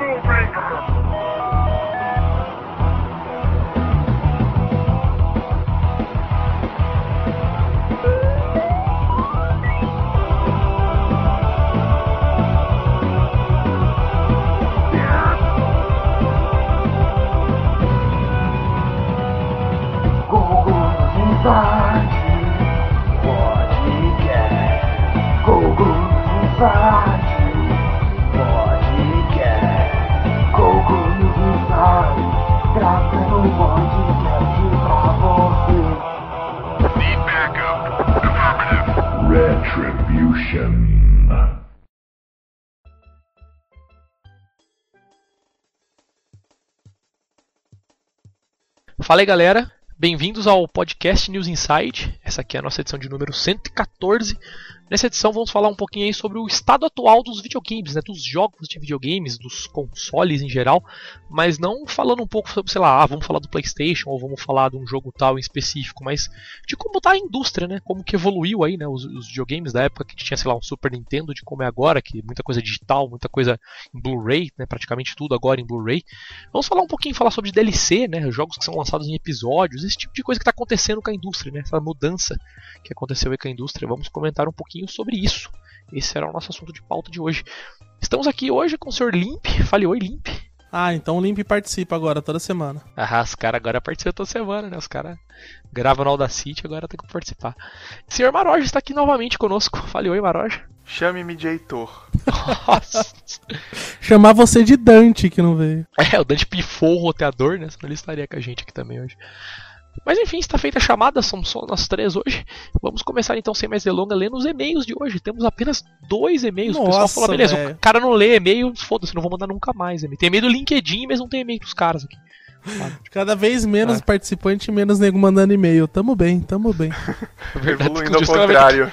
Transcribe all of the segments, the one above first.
rule breaker. Fala aí galera, bem-vindos ao podcast News Inside. Essa aqui é a nossa edição de número 114. Nessa edição vamos falar um pouquinho aí sobre o estado atual dos videogames, né, dos jogos de videogames, dos consoles em geral, mas não falando um pouco sobre, sei lá, ah, vamos falar do PlayStation ou vamos falar de um jogo tal em específico, mas de como está a indústria, né, como que evoluiu aí, né, os, os, videogames da época que tinha, sei lá, um Super Nintendo de como é agora, que muita coisa digital, muita coisa em Blu-ray, né, praticamente tudo agora em Blu-ray. Vamos falar um pouquinho, falar sobre DLC, né, jogos que são lançados em episódios, esse tipo de coisa que está acontecendo com a indústria, né, essa mudança que aconteceu aí com a indústria. Vamos comentar um pouquinho sobre isso. Esse era o nosso assunto de pauta de hoje. Estamos aqui hoje com o Sr. Limp. Fale oi, Limp. Ah, então o Limp participa agora, toda semana. Ah, os caras agora participam toda semana, né? Os caras gravam no Audacity, agora tem que participar. O Sr. Maroja está aqui novamente conosco. Fale oi, Maroja. Chame-me de Heitor. Nossa. Chamar você de Dante, que não veio. É, o Dante pifou o roteador, né? Senão ele estaria com a gente aqui também hoje. Mas enfim, está feita a chamada, somos só nós três hoje. Vamos começar então, sem mais delongas, lendo os e-mails de hoje. Temos apenas dois e-mails. Nossa, o pessoal falou, beleza, véio. o cara não lê e-mail, foda-se, não vou mandar nunca mais. Tem e-mail do LinkedIn, mas não tem e-mail dos caras aqui. Cada vez menos É. participante, menos nego mandando e-mail. Tamo bem, tamo bem. Verdade, Evoluindo daqui ao uns dias os caras vai ter contrário.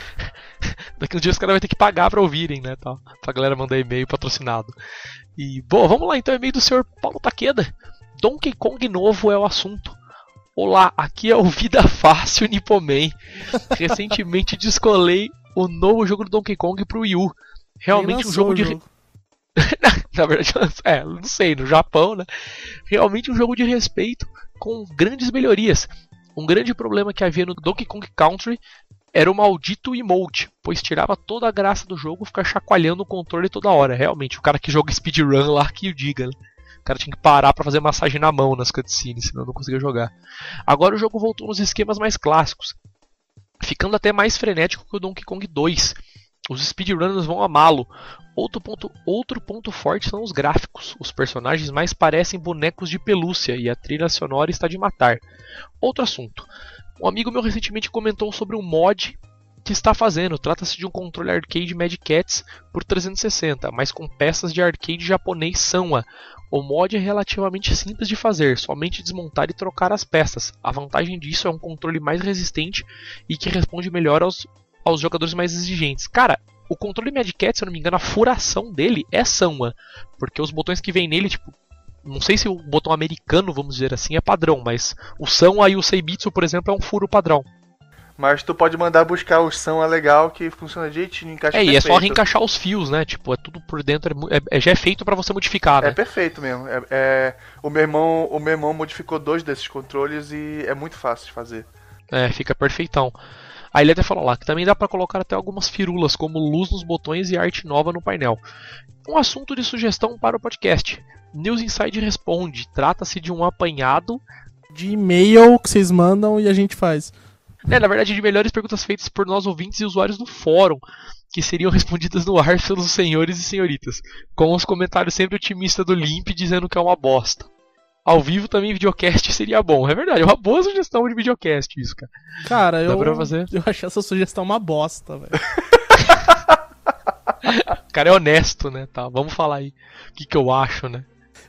Daqui uns dias os caras vão ter que pagar pra ouvirem, né? Tal, pra galera mandar e-mail patrocinado. E, bom, vamos lá então, e-mail do senhor Paulo Taqueda. Donkey Kong novo é o assunto. Olá, aqui é o Vida Fácil Nipoman. Recentemente descolei o novo jogo do Donkey Kong pro Wii U. Realmente um jogo de. o Na verdade, é, não sei, no Japão, né? Realmente um jogo de respeito com grandes melhorias. Um grande problema que havia no Donkey Kong Country era o maldito emote, pois tirava toda a graça do jogo ficar chacoalhando o controle toda hora. Realmente, o cara que joga speedrun lá que o diga, né? Cara tinha que parar pra fazer massagem na mão nas cutscenes, senão não conseguia jogar. Agora o jogo voltou nos esquemas mais clássicos, ficando até mais frenético que o Donkey Kong 2. Os speedrunners vão amá-lo. Outro ponto, outro ponto forte são os gráficos. Os personagens mais parecem bonecos de pelúcia e a trilha sonora está de matar. Outro assunto. Um amigo meu recentemente comentou sobre um mod que está fazendo. Trata-se de um controle arcade Mad Cats por 360, mas com peças de arcade japonês Sanwa. O mod é relativamente simples de fazer, somente desmontar e trocar as peças. A vantagem disso é um controle mais resistente e que responde melhor aos, aos jogadores mais exigentes. Cara, o controle Mad Cat, se eu não me engano, a furação dele é Sanwa, porque os botões que vem nele, tipo, não sei se o botão americano, vamos dizer assim, é padrão, mas o Sanwa e o Seibitsu, por exemplo, é um furo padrão. Mas tu pode mandar buscar o som é legal que funciona direitinho, encaixa É, e é só perfeito. reencaixar os fios, né? Tipo, é tudo por dentro, é é- é- já é feito pra você modificar, É né? perfeito mesmo. É, é- o, meu irmão, o meu irmão modificou dois desses controles e é muito fácil de fazer. É, fica perfeitão. Aí ele até falou lá que também dá pra colocar até algumas firulas, como luz nos botões e arte nova no painel. Um assunto de sugestão para o podcast. News Inside responde: trata-se de um apanhado De e-mail que vocês mandam e a gente faz. É, na verdade, de melhores perguntas feitas por nós ouvintes e usuários do fórum, que seriam respondidas no ar pelos senhores e senhoritas, com os comentários sempre otimistas do Limp dizendo que é uma bosta. Ao vivo também videocast seria bom. É verdade, é uma boa sugestão de videocast isso, cara. Cara, eu, pra fazer. eu achei essa sugestão uma bosta, velho. O cara é honesto, né? Tá, vamos falar aí o que, que eu acho, né?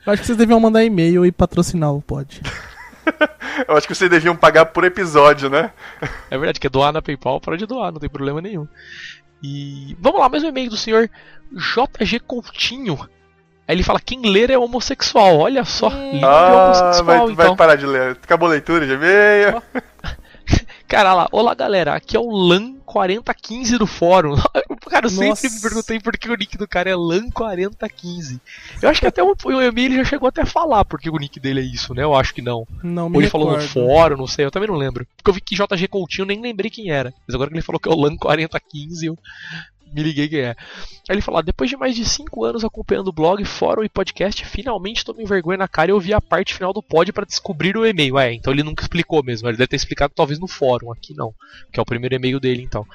Eu acho que vocês deviam mandar e-mail e patrocinar o pod. Eu acho que vocês deviam pagar por episódio, né? É verdade, quer doar na PayPal, pode doar, não tem problema nenhum. E vamos lá, mais um e-mail do senhor JG Coutinho. Aí ele fala: quem ler é homossexual. Olha só, é Ah, homossexual, vai, vai então. parar de ler. Acabou a leitura de e-mail. Cara, lá, olá galera, aqui é o Lan LAN4015 do fórum. Cara, eu Nossa. sempre me perguntei por que o nick do cara é LAN4015. Eu acho que até o, o Emílio já chegou até a falar porque o nick dele é isso, né? Eu acho que não. Não me Ou ele falou no recordo. fórum, não sei, eu também não lembro. Porque eu vi que JG Coutinho, eu nem lembrei quem era. Mas agora que ele falou que é o LAN4015, eu me liguei quem é. Aí ele falou: "Ah, depois de mais de 5 anos acompanhando o blog, fórum e podcast, finalmente tomei vergonha na cara e ouvi a parte final do pod para descobrir o e-mail. É, então ele nunca explicou mesmo. Ele deve ter explicado talvez no fórum, aqui não. Que é o primeiro e-mail dele, então.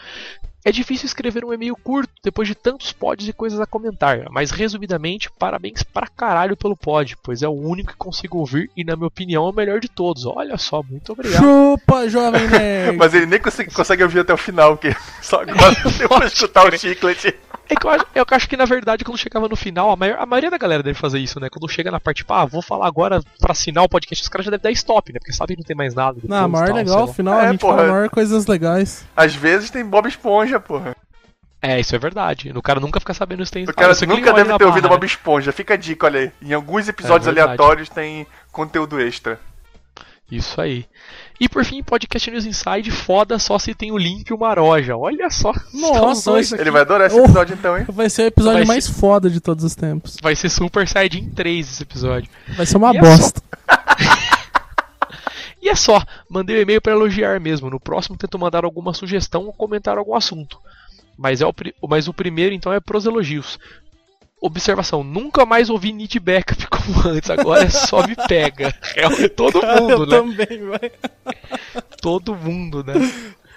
É difícil escrever um e-mail curto depois de tantos pods e coisas a comentar, mas resumidamente, parabéns pra caralho pelo pod, pois é o único que consigo ouvir e, na minha opinião, é o melhor de todos. Olha só, muito obrigado. Chupa, jovem nerd. Mas ele nem consegue, consegue ouvir até o final, porque só agora deu pra escutar o chiclete. É que eu acho, eu acho que na verdade quando chegava no final, a, maior- a maioria da galera deve fazer isso, né? Quando chega na parte, tipo, ah, vou falar agora pra assinar o podcast, os caras já devem dar stop, né? Porque sabem que não tem mais nada. Não, depois, maior tal, legal, lá. afinal É, a gente porra. fala maior coisas legais. Às vezes tem Bob Esponja, porra. É, isso é verdade. O cara nunca fica sabendo se tem. O cara você nunca deve ter ouvido barra, Bob Esponja. Fica a dica, olha aí. Em alguns episódios É aleatórios tem conteúdo extra. né? Isso aí. E por fim, podcast News Inside, foda só se tem o link e o Maroja. Olha só. Nossa, dois. Ele vai adorar esse Oh. episódio então, hein? Vai ser o episódio Vai mais foda de todos os tempos. Vai ser Super Saiyajin 3 esse episódio. Vai ser uma E é bosta. E é só, mandei o e-mail pra elogiar mesmo. No próximo tento mandar alguma sugestão ou comentar algum assunto. Mas, é o, pri- mas o primeiro então é pros elogios. Observação, nunca mais ouvi Need Backup como antes, agora é só me pega. É todo mundo, Eu né? também, vai. Todo mundo, né?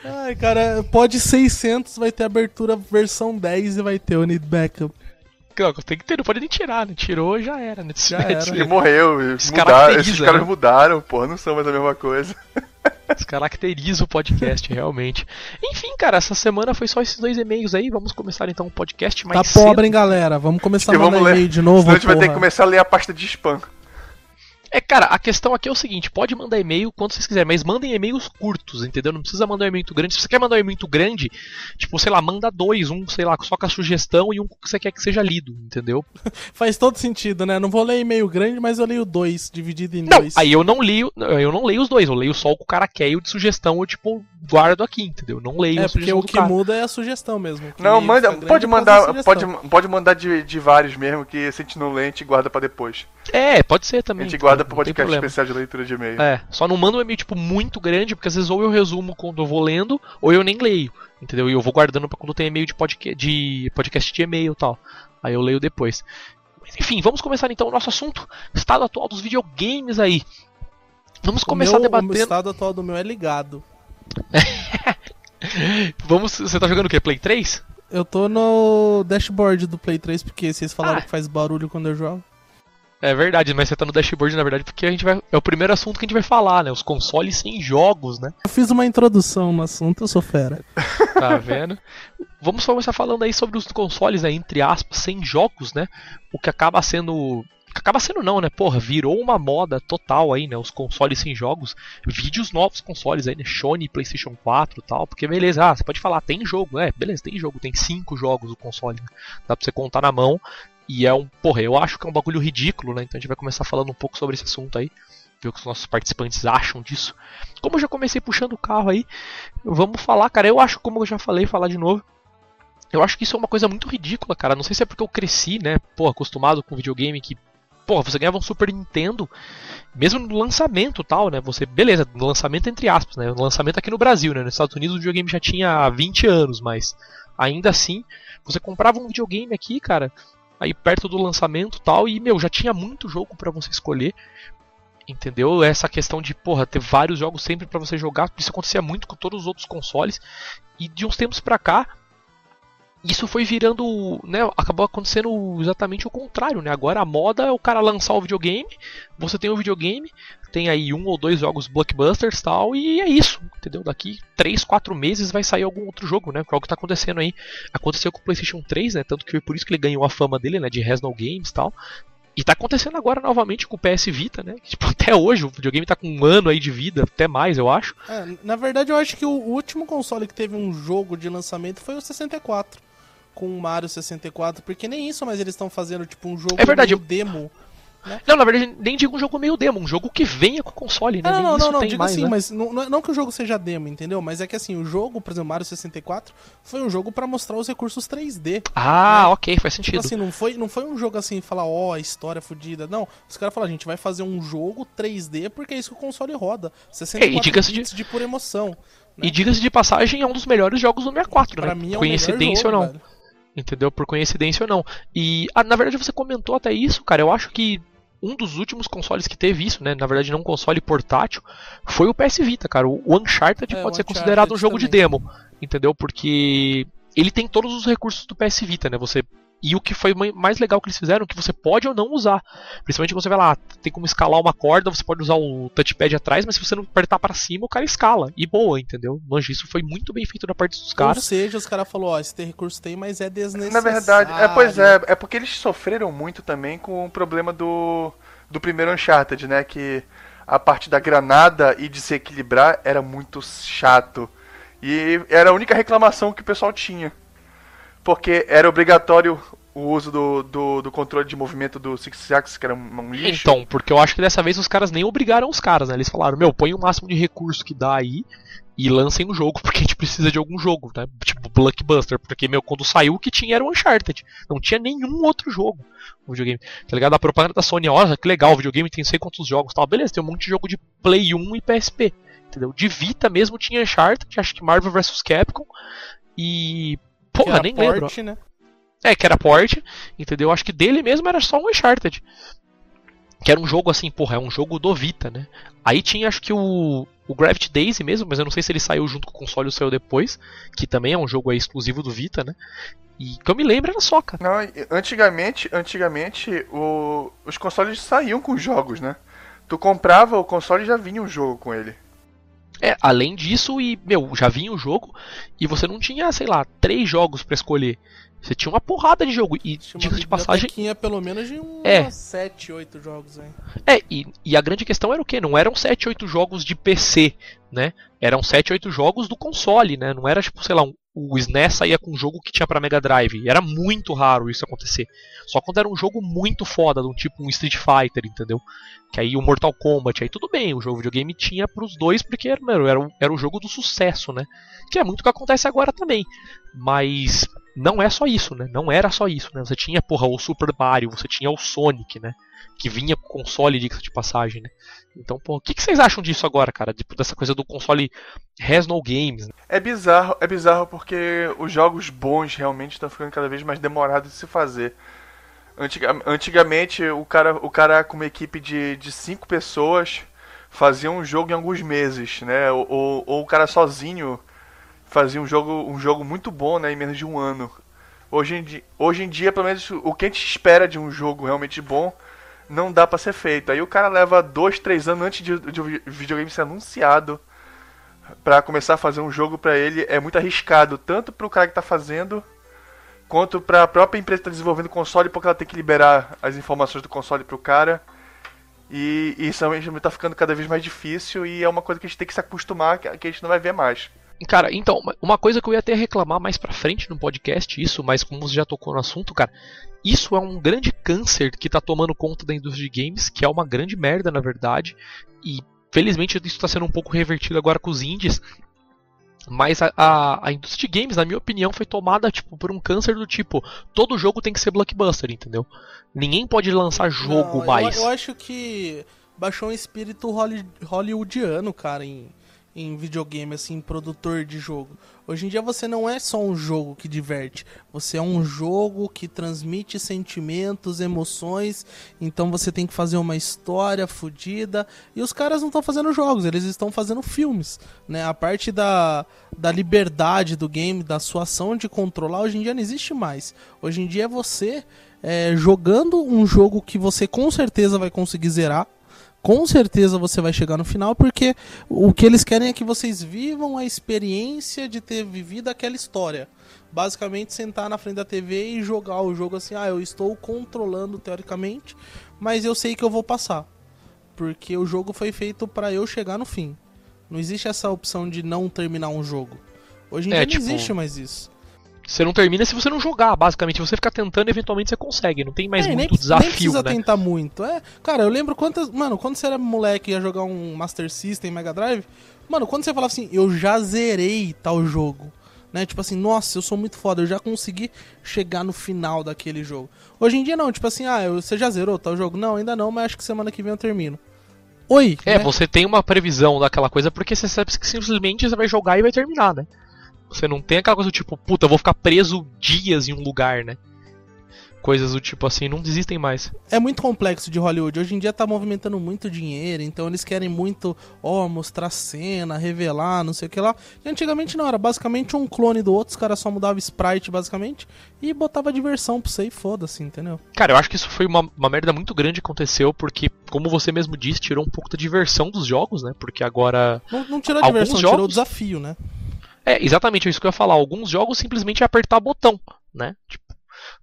Ai, cara, pode 600 vai ter abertura versão 10 e vai ter o Need Backup. Não, tem que ter, não pode nem tirar, né? Tirou já era, né? Já era. Ele morreu. Mudaram, esses caras né? mudaram, porra. Não são mais a mesma coisa. Descaracteriza o podcast, realmente. Enfim, cara, essa semana foi só esses dois e-mails aí. Vamos começar então o podcast Tá mais pobre, cedo. hein, galera? Vamos começar a mandar vamos ler. e-mail de novo, Senão a gente vai ter que começar a ler a pasta de spam. É, cara, a questão aqui é o seguinte: pode mandar e-mail quando vocês quiserem, mas mandem e-mails curtos, entendeu? Não precisa mandar um e-mail muito grande. Se você quer mandar um e-mail muito grande, tipo, sei lá, manda dois, um, sei lá, só com a sugestão e um que você quer que seja lido, entendeu? Faz todo sentido, né? Não vou ler e-mail grande, mas eu leio dois, dividido em Não, dois. aí eu não leio, eu não leio os dois, eu leio só o que o cara quer e o de sugestão eu, tipo, guardo aqui, entendeu? Não leio É, a porque o que cara. muda é a sugestão mesmo. Não, manda, pode mandar, pode, pode mandar de, de vários mesmo, que se a gente não lê, a gente guarda pra depois. É, pode ser A também. gente guarda não pro podcast especial de leitura de e-mail. É, só não manda um e-mail, tipo, muito grande, porque às vezes ou eu resumo quando eu vou lendo, ou eu nem leio, entendeu? E eu vou guardando pra quando tem e-mail de podcast, de podcast de e-mail e tal. Aí eu leio depois. Mas enfim, vamos começar então o nosso assunto, estado atual dos videogames aí. Vamos O começar meu- O debatendo. estado atual do meu é ligado. Vamos, você tá jogando o quê? Play 3? Eu tô no dashboard do Play 3 porque vocês falaram Ah. que faz barulho quando eu jogo. É verdade, mas você tá no dashboard na verdade porque a gente vai é o primeiro assunto que a gente vai falar, né? Os consoles sem jogos, né? Eu fiz uma introdução no assunto, eu sou fera. Tá vendo? Vamos começar falando aí sobre os consoles, né, entre aspas, sem jogos, né? O que acaba sendo. Acaba sendo não, né? Porra, virou uma moda total aí, né? Os consoles sem jogos. Vídeos novos consoles aí, né? Sony, PlayStation 4 e tal. Porque beleza, ah, você pode falar, tem jogo, é, beleza, tem jogo, tem cinco jogos o console. né? Dá pra você contar na mão. E é um. Porra, eu acho que é um bagulho ridículo, né? Então a gente vai começar falando um pouco sobre esse assunto aí. Ver o que os nossos participantes acham disso. Como eu já comecei puxando o carro aí, vamos falar, cara. Eu acho, como eu já falei, falar de novo. Eu acho que isso é uma coisa muito ridícula, cara. Não sei se é porque eu cresci, né? Pô, acostumado com videogame que. Pô, você ganhava um Super Nintendo, mesmo no lançamento tal, né? Você, beleza, no lançamento entre aspas, né? Lançamento aqui no Brasil, né? Nos Estados Unidos o videogame já tinha 20 anos, mas ainda assim, você comprava um videogame aqui, cara, aí perto do lançamento tal, e, meu, já tinha muito jogo pra você escolher. Entendeu? Essa questão de, porra, ter vários jogos sempre pra você jogar, isso acontecia muito com todos os outros consoles. E de uns tempos pra cá, isso foi virando, né, acabou acontecendo exatamente o contrário, né? Agora a moda é o cara lançar o videogame, você tem o videogame, tem aí um ou dois jogos blockbusters tal, e é isso, entendeu? Daqui 3, 4 meses vai sair algum outro jogo, né? Que é o que tá acontecendo aí. Aconteceu com o PlayStation 3, né? Tanto que foi por isso que ele ganhou a fama dele, né? De Resnal Games tal. E tá acontecendo agora novamente com o PS Vita, né? Tipo, até hoje o videogame tá com um ano aí de vida, até mais, eu acho. É, na verdade, eu acho que o último console que teve um jogo de lançamento foi o 64. Com o Mario 64, porque nem isso, mas eles estão fazendo tipo um jogo É verdade, meio demo. né? Não, na verdade, nem digo um jogo meio demo, um jogo que venha com o console, né? Não, Nem não, isso não, não, tem digo mais, assim, né? mas não, não não que o jogo seja demo, entendeu? Mas é que assim, o jogo, por exemplo, Mario 64, foi um jogo pra mostrar os recursos 3D. Ah, ok, faz Tipo sentido. assim, não foi, não foi um jogo assim, falar, ó, a história fodida. Não, os caras falaram, a gente vai fazer um jogo 3D porque é isso que o console roda. 64 É, e diga-se de- de pura emoção. E diga-se de passagem, é um dos melhores jogos do 64, Pra né? mim é Coincidência jogo, ou não. velho. Entendeu? Por coincidência ou não. E, ah, na verdade, você comentou até isso, cara. Eu acho que um dos últimos consoles que teve isso, né? Na verdade, não um console portátil, foi o PS Vita, cara. O Uncharted É, pode o ser Uncharted considerado um jogo de também. demo. Entendeu? Porque ele tem todos os recursos do PS Vita, né? Você. E o que foi mai- mais legal que eles fizeram é que você pode ou não usar. Principalmente quando você vai lá, tem como escalar uma corda, você pode usar o touchpad atrás, mas se você não apertar pra cima, o cara escala. E boa, entendeu? Manja, isso foi muito bem feito da parte dos Ou caras. seja, os caras falaram, ó, esse recurso tem, mas é desnecessário. Na verdade, é, pois é, é porque eles sofreram muito também com o problema do, do primeiro Uncharted, né? Que a parte da granada e de se equilibrar era muito chato. E era a única reclamação que o pessoal tinha. Porque era obrigatório o uso do, do, do controle de movimento do Six Axis, que era um, um lixo. Então, porque eu acho que dessa vez os caras nem obrigaram os caras, né? Eles falaram, meu, põe o máximo de recurso que dá aí e lancem o jogo, porque a gente precisa de algum jogo, né? Tipo Blockbuster, porque, meu, quando saiu o que tinha era o Uncharted. Não tinha nenhum outro jogo no videogame. Tá ligado? A propaganda da Sony, olha que legal, o videogame tem sei quantos jogos tal. Beleza, tem um monte de jogo de Play 1 e PSP. Entendeu? De Vita mesmo tinha Uncharted, acho que Marvel vs Capcom. E. Porra, nem lembro. porte, né? É, que era port, entendeu? Acho que dele mesmo era só um Uncharted. Que era um jogo assim, porra, é um jogo do Vita, né? Aí tinha acho que o, o Gravity Daisy mesmo, mas eu não sei se ele saiu junto com o console ou saiu depois, que também é um jogo aí exclusivo do Vita, né? E que eu me lembro era só, cara. Não, antigamente, antigamente o, os consoles saíam com jogos, né? Tu comprava o console e já vinha um jogo com ele. É, além disso, e, meu, já vinha o jogo, e você não tinha, sei lá, três jogos pra escolher. Você tinha uma porrada de jogo. E, Tinha diga de passagem, bibliotequinha pelo menos de uns É. 7, 8 jogos aí. É, e, e a grande questão era o quê? Não eram 7, 8 jogos de PC, né? Eram 7, 8 jogos do console, né? Não era tipo, sei lá, um, o SNES saía com um jogo que tinha pra Mega Drive. Era muito raro isso acontecer. Só quando era um jogo muito foda, de um tipo um Street Fighter, entendeu? Que aí o Mortal Kombat, aí tudo bem, o jogo videogame tinha pros dois, porque era, era, era o jogo do sucesso, né? Que é muito o que acontece agora também. Mas não é só isso, né? Não era só isso, né? Você tinha, porra, o Super Mario, você tinha o Sonic, né? Que vinha com console, de passagem, né? Então, pô, o que, que vocês acham disso agora, cara? Tipo, dessa coisa do console has no games, né? É bizarro, é bizarro porque os jogos bons realmente estão ficando cada vez mais demorados de se fazer. Antiga- antigamente, o cara, o cara com uma equipe de, de cinco pessoas fazia um jogo em alguns meses, né? Ou, ou, ou o cara sozinho fazia um jogo, um jogo muito bom, né? Em menos de um ano. Hoje em, di hoje em dia, pelo menos, o que a gente espera de um jogo realmente bom não dá pra ser feito. Aí o cara leva dois, três anos antes de, o vi- videogame ser anunciado Pra começar a fazer um jogo pra ele é muito arriscado, tanto pro cara que tá fazendo, quanto pra própria empresa que tá desenvolvendo o console, porque ela tem que liberar as informações do console pro cara. E, e isso realmente tá ficando cada vez mais difícil e é uma coisa que a gente tem que se acostumar, que a gente não vai ver mais. Cara, então, uma coisa que eu ia até reclamar mais pra frente no podcast, isso, mas como você já tocou no assunto, cara, isso é um grande câncer que tá tomando conta da indústria de games, que é uma grande merda, na verdade, e felizmente isso tá sendo um pouco revertido agora com os indies, mas a, a, a indústria de games, na minha opinião, foi tomada tipo por um câncer do tipo, todo jogo tem que ser blockbuster, entendeu? Ninguém pode lançar jogo Não, eu- mais. Eu, acho que baixou um espírito holly- hollywoodiano, cara, em, em videogame, assim, produtor de jogo. Hoje em dia você não é só um jogo que diverte, você é um jogo que transmite sentimentos, emoções, então você tem que fazer uma história fodida. E os caras não estão fazendo jogos, eles estão fazendo filmes, né? A parte da, da liberdade do game, da sua ação de controlar, hoje em dia não existe mais. Hoje em dia é você é, jogando um jogo que você com certeza vai conseguir zerar. Com certeza você vai chegar no final, porque o que eles querem é que vocês vivam a experiência de ter vivido aquela história. Basicamente, sentar na frente da TV e jogar o jogo assim: ah, eu estou controlando teoricamente, mas eu sei que eu vou passar. Porque o jogo foi feito para eu chegar no fim. Não existe essa opção de não terminar um jogo. Hoje em É, dia tipo, não existe mais isso. Você não termina se você não jogar, basicamente. Se você ficar tentando, eventualmente você consegue. Não tem mais É, muito nem, desafio, nem precisa né? tentar muito. É, cara, eu lembro quantas. Mano, quando você era moleque e ia jogar um Master System Mega Drive, mano, quando você falava assim, eu já zerei tal jogo. Né? Tipo assim, nossa, eu sou muito foda, eu já consegui chegar no final daquele jogo. Hoje em dia não, tipo assim, ah, você já zerou tal jogo? Não, ainda não, mas acho que semana que vem eu termino. Oi! É, né? você tem uma previsão daquela coisa porque você sabe que simplesmente você vai jogar e vai terminar, né? Você não tem aquela coisa do tipo, puta, eu vou ficar preso dias em um lugar, né? Coisas do tipo assim, não desistem mais. é muito complexo de Hollywood. Hoje em dia tá movimentando muito dinheiro, então eles querem muito, ó, mostrar cena, revelar, não sei o que lá. E antigamente não, era basicamente um clone do outro, os caras só mudavam sprite, basicamente, e botava diversão pra você e foda-se, entendeu? Cara, eu acho que isso foi uma, uma merda muito grande que aconteceu, porque, como você mesmo disse, tirou um pouco da diversão dos jogos, né? Porque agora. Não, não tirou a diversão, tirou o jogos- desafio, né? É, exatamente isso que eu ia falar. Alguns jogos simplesmente é apertar botão, né? Tipo,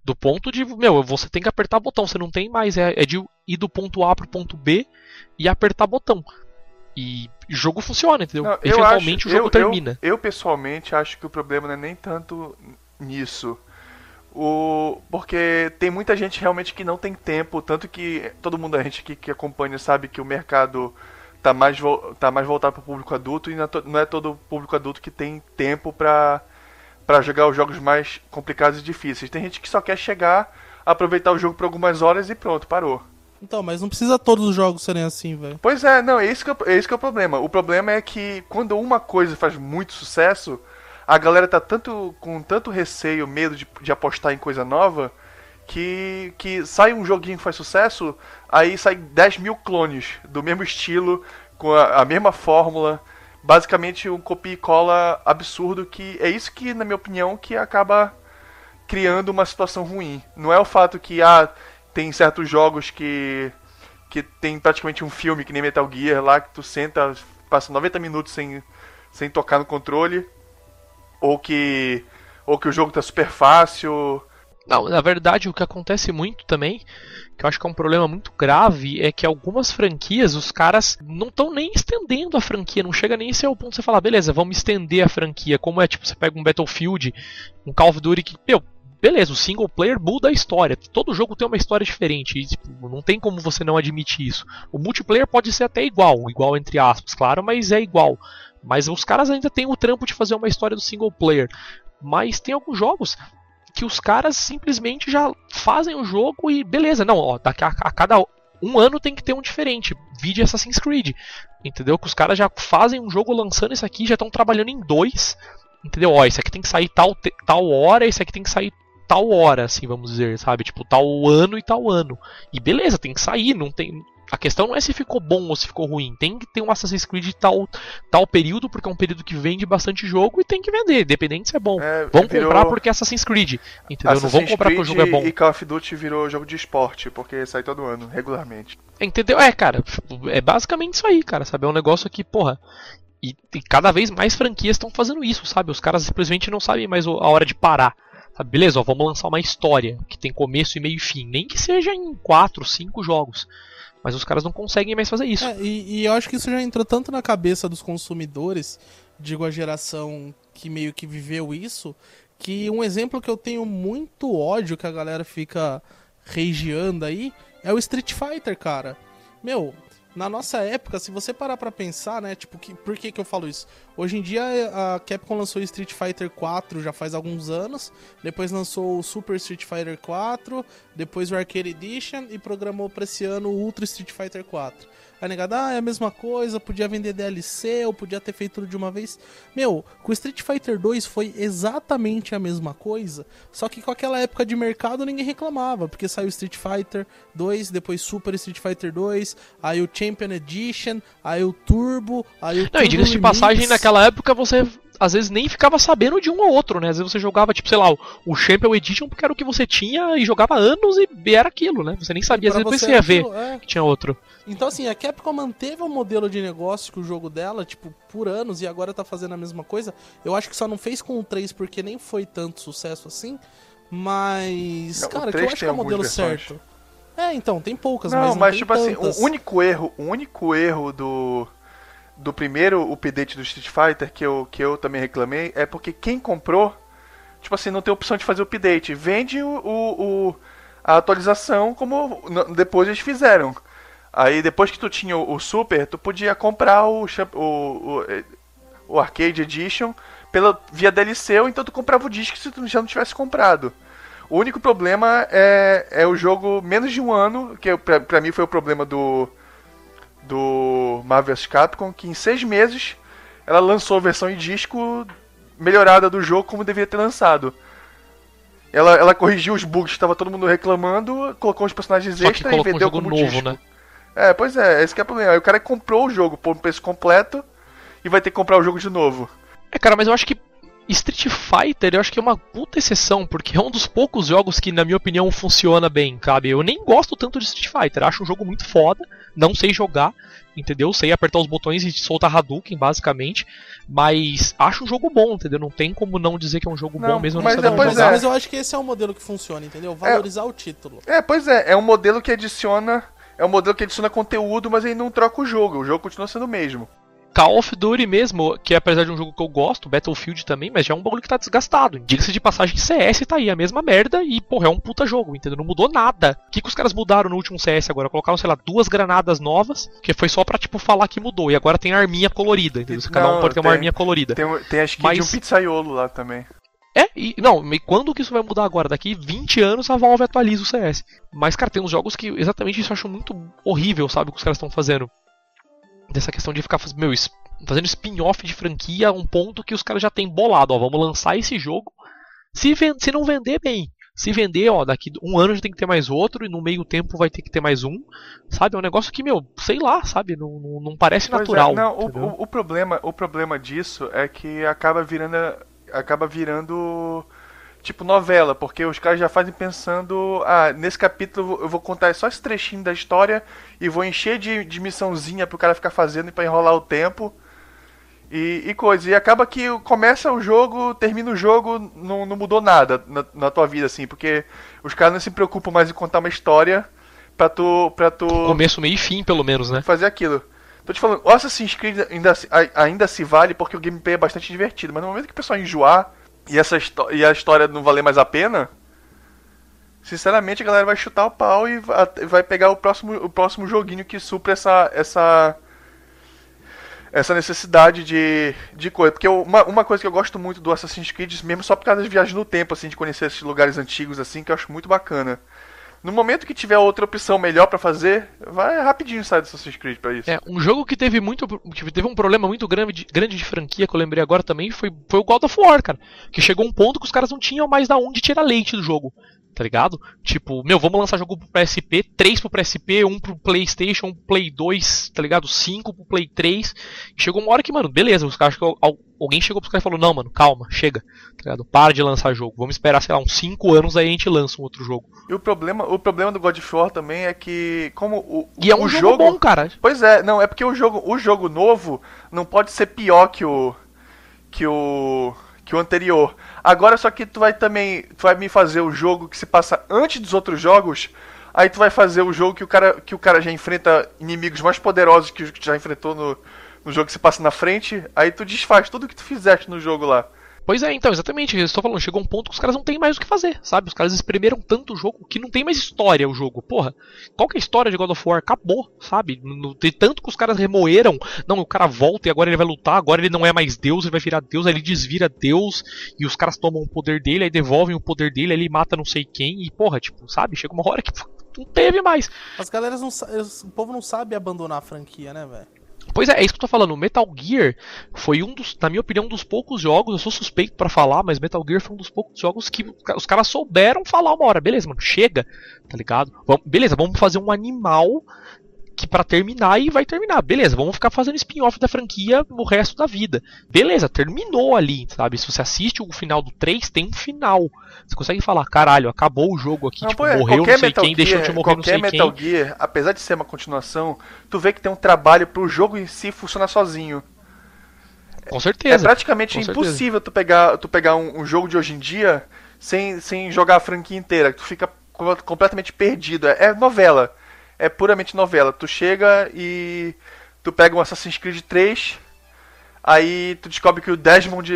do ponto de. Meu, você tem que apertar botão, você não tem mais. É, é de ir do ponto A pro ponto B e apertar botão. E o jogo funciona, entendeu? Não, Eventualmente acho- o jogo eu- termina. Eu, eu, pessoalmente acho que o problema não é nem tanto nisso. O, porque tem muita gente realmente que não tem tempo, tanto que todo mundo, a gente que, que acompanha sabe que o mercado tá mais, tá mais voltado para o público adulto e não é, não é todo público adulto que tem tempo para para jogar os jogos mais complicados e difíceis. Tem gente que só quer chegar, aproveitar o jogo por algumas horas e pronto, parou. Então, mas não precisa todos os jogos serem assim, velho. Pois é, não, é isso, que é, é isso que é o problema. O problema é que quando uma coisa faz muito sucesso, a galera tá tanto com tanto receio, medo de, de apostar em coisa nova, que, que sai um joguinho que faz sucesso, aí sai 10 mil clones do mesmo estilo, com a, a mesma fórmula. Basicamente um copia e cola absurdo que é isso que, na minha opinião, que acaba criando uma situação ruim. Não é o fato que ah, tem certos jogos que que tem praticamente um filme que nem Metal Gear lá que tu senta, passa 90 minutos sem, sem tocar no controle, ou que ou que o jogo tá super fácil. Não, na verdade, o que acontece muito também, que eu acho que é um problema muito grave, é que algumas franquias, os caras não estão nem estendendo a franquia, não chega nem a ser o ponto de você falar, beleza, vamos estender a franquia. Como é, tipo, você pega um Battlefield, um Call of Duty que, meu, beleza, o single player muda a história. Todo jogo tem uma história diferente, e, tipo, não tem como você não admitir isso. O multiplayer pode ser até igual, igual entre aspas, claro, mas é igual. Mas os caras ainda têm o trampo de fazer uma história do single player. Mas tem alguns jogos que os caras simplesmente já fazem o jogo e beleza, não, ó, daqui a, a cada um ano tem que ter um diferente. Vide Assassin's Creed. Entendeu? Que os caras já fazem um jogo lançando isso aqui, já estão trabalhando em dois. Entendeu? Ó, esse aqui tem que sair tal, tal hora, esse aqui tem que sair tal hora, assim, vamos dizer, sabe? Tipo, tal ano e tal ano. E beleza, tem que sair, não tem. A questão não é se ficou bom ou se ficou ruim. Tem que ter um Assassin's Creed tal, tal período, porque é um período que vende bastante jogo e tem que vender, independente se é bom. É, Vão virou- comprar porque é Assassin's Creed. Entendeu? não vão Assassin's comprar porque o Creed jogo é bom. E Call of Duty virou jogo de esporte, porque sai todo ano, regularmente. Entendeu? É, cara, é basicamente isso aí, cara, sabe? É um negócio que, porra. E, e cada vez mais franquias estão fazendo isso, sabe? Os caras simplesmente não sabem mais a hora de parar. Sabe? Beleza, ó, vamos lançar uma história que tem começo e meio e fim. Nem que seja em 4, 5 jogos. Mas os caras não conseguem mais fazer isso. É, e, e eu acho que isso já entrou tanto na cabeça dos consumidores, digo a geração que meio que viveu isso, que um exemplo que eu tenho muito ódio que a galera fica regiando aí é o Street Fighter, cara. Meu, na nossa época, se você parar pra pensar, né, tipo, que, por que que eu falo isso? Hoje em dia a Capcom lançou Street Fighter 4 já faz alguns anos, depois lançou o Super Street Fighter 4, depois o Arcade Edition e programou pra esse ano o Ultra Street Fighter 4. Aí negada, ah, é a mesma coisa, podia vender DLC, ou podia ter feito tudo de uma vez. Meu, com o Street Fighter 2 foi exatamente a mesma coisa, só que com aquela época de mercado ninguém reclamava, porque saiu Street Fighter 2, depois Super Street Fighter 2, aí o Champion Edition, aí o Turbo, aí o Não, e Turbo diga-se de passagem, naquela época você às vezes nem ficava sabendo de um ou outro, né? Às vezes você jogava, tipo, sei lá, o, o Champion Edition porque era o que você tinha e jogava anos e era aquilo, né? Você nem sabia, às vezes depois você ia ver é. que tinha outro. Então, assim, a Capcom manteve o modelo de negócio que o jogo dela, tipo, por anos e agora tá fazendo a mesma coisa. Eu acho que só não fez com o 3 porque nem foi tanto sucesso assim. Mas, Não, cara, que 3 eu acho que é o modelo versões. certo. É, então, tem poucas, não, mas não mas tipo assim, tantas. o único erro, o único erro do do primeiro update do Street Fighter que eu que eu também reclamei é porque quem comprou tipo assim, não tem opção de fazer o update. Vende o, o, o a atualização como depois eles fizeram. Aí depois que tu tinha o, o Super, tu podia comprar o, o, o, o Arcade Edition pela, via DLC, ou então tu comprava o disco se tu já não tivesse comprado. O único problema é, é o jogo menos de um ano, que pra, pra mim foi o problema do, do Marvel's Capcom, que em seis meses ela lançou a versão em disco melhorada do jogo como deveria ter lançado. Ela, ela corrigiu os bugs que estava todo mundo reclamando, colocou os personagens Só extra e vendeu um jogo como novo, disco. né? É, pois é, esse que é o problema. Aí o cara comprou o jogo por um preço completo e vai ter que comprar o jogo de novo. É, cara, mas eu acho que Street Fighter eu acho que é uma puta exceção, porque é um dos poucos jogos que, na minha opinião, funciona bem, sabe? Eu nem gosto tanto de Street Fighter, acho um jogo muito foda, não sei jogar, entendeu? Sei apertar os botões e soltar Hadouken, basicamente, mas acho um jogo bom, entendeu? Não tem como não dizer que é um jogo Não, bom mesmo mas não sabendo depois jogar. é. Mas eu acho que esse é o modelo que funciona, entendeu? Valorizar o título. É, pois é, é um modelo que adiciona. É um modelo que adiciona conteúdo, mas ele não troca o jogo. O jogo continua sendo o mesmo. Call of Duty mesmo, que apesar de um jogo que eu gosto, Battlefield também, mas já é um bagulho que tá desgastado. Diga-se de passagem, CS tá aí, a mesma merda, e, porra, é um puta jogo, entendeu? Não mudou nada. O que, que os caras mudaram no último CS agora? Colocaram, sei lá, duas granadas novas, que foi só pra, tipo, falar que mudou. E agora tem arminha colorida, entendeu? Cada um pode ter uma arminha colorida. Tem, tem a skin Mas- de um pizzaiolo lá também. É, e não, e quando que isso vai mudar agora? Daqui 20 anos a Valve atualiza o CS. Mas, cara, tem uns jogos que exatamente isso eu acho muito horrível, sabe? O que os caras estão fazendo. Dessa questão de ficar meu, fazendo spin-off de franquia a um ponto que os caras já têm bolado. Ó, vamos lançar esse jogo. Se, ven- se não vender, bem. Se vender, ó, daqui um ano já tem que ter mais outro, e no meio tempo vai ter que ter mais um. Sabe? É um negócio que, meu, sei lá, sabe? Não, não, não parece Pois é, natural. não, o, o, o problema, o problema disso é que acaba virando. Acaba virando. Tipo novela, porque os caras já fazem pensando, ah, nesse capítulo eu vou contar só esse trechinho da história e vou encher de, de missãozinha pro cara ficar fazendo pra enrolar o tempo. E, e coisa. E acaba que começa o jogo, termina o jogo, não, não mudou nada na, na tua vida, assim, porque os caras não se preocupam mais em contar uma história pra tu. Pra tu Começo, meio e fim, pelo menos, né? fazer aquilo. Tô te falando, o Assassin's Creed ainda, ainda se vale porque o gameplay é bastante divertido, mas no momento que o pessoal enjoar e, essa e a história não valer mais a pena, sinceramente a galera vai chutar o pau e va- vai pegar o próximo, o próximo joguinho que supra essa, essa, essa necessidade de, de coisa. Porque eu- uma, uma coisa que eu gosto muito do Assassin's Creed, mesmo só por causa das viagens no tempo, assim, de conhecer esses lugares antigos, assim, que eu acho muito bacana. No momento que tiver outra opção melhor pra fazer, vai rapidinho sair do Assassin's Creed pra isso. É, um jogo que teve muito. que teve um problema muito grande de, grande de franquia que eu lembrei agora também foi, foi o God of War, cara. Que chegou um ponto que os caras não tinham mais da onde tirar leite do jogo. Tá ligado? Tipo, meu, vamos lançar jogo pro PSP, 3 pro PSP, 1 pro PlayStation, um Play 2, tá ligado? 5 pro Play 3. E chegou uma hora que, mano, beleza, os caras, al- al- alguém chegou pros caras e falou: Não, mano, calma, chega, tá ligado? Para de lançar jogo. Vamos esperar, sei lá, uns 5 anos aí a gente lança um outro jogo. E o problema, o problema do God of War também é que, como o, E é um o jogo, bom, cara. Pois é, não, é porque o jogo, o jogo novo não pode ser pior que o que o que o anterior. Agora só que tu vai também, tu vai me fazer o jogo que se passa antes dos outros jogos, aí tu vai fazer o jogo que o cara que o cara já enfrenta inimigos mais poderosos que tu já enfrentou no no jogo que se passa na frente, aí tu desfaz tudo que tu fizeste no jogo lá. Pois é, então, exatamente. Eu estou falando, chegou um ponto que os caras não tem mais o que fazer, sabe? Os caras espremeram tanto o jogo que não tem mais história o jogo. Porra, qual que é a história de God of War? Acabou, sabe? No- De tanto que os caras remoeram, não, o cara volta e agora ele vai lutar, agora ele não é mais Deus, ele vai virar Deus, aí ele desvira Deus, e os caras tomam o poder dele, aí devolvem o poder dele, aí ele mata não sei quem, e porra, tipo, sabe? Chega uma hora que não teve mais. As galeras não O povo não sabe abandonar a franquia, né, velho? Pois é, é isso que eu tô falando. Metal Gear foi um dos, na minha opinião, um dos poucos jogos. Eu sou suspeito pra falar, mas Metal Gear foi um dos poucos jogos que os caras souberam falar uma hora. Beleza, mano, chega, tá ligado? Vamos- beleza, vamos fazer um animal que pra terminar e vai terminar. Beleza, vamos ficar fazendo spin-off da franquia o resto da vida. Beleza, terminou ali, sabe? Se você assiste o final do 3, tem um final. Você consegue falar, caralho, acabou o jogo aqui, Não, tipo, é, morreu não sei Metal quem, deixou Gear- de morrer não qualquer sei Metal quem. Gear, apesar de ser uma continuação, tu vê que tem um trabalho pro jogo em si funcionar sozinho. Com É certeza. praticamente com certeza. impossível tu pegar, tu pegar um, um jogo de hoje em dia sem, sem jogar a franquia inteira. Tu fica co- completamente perdido. É, é novela. É puramente novela. Tu chega e tu pega um Assassin's Creed 3, aí tu descobre que o Desmond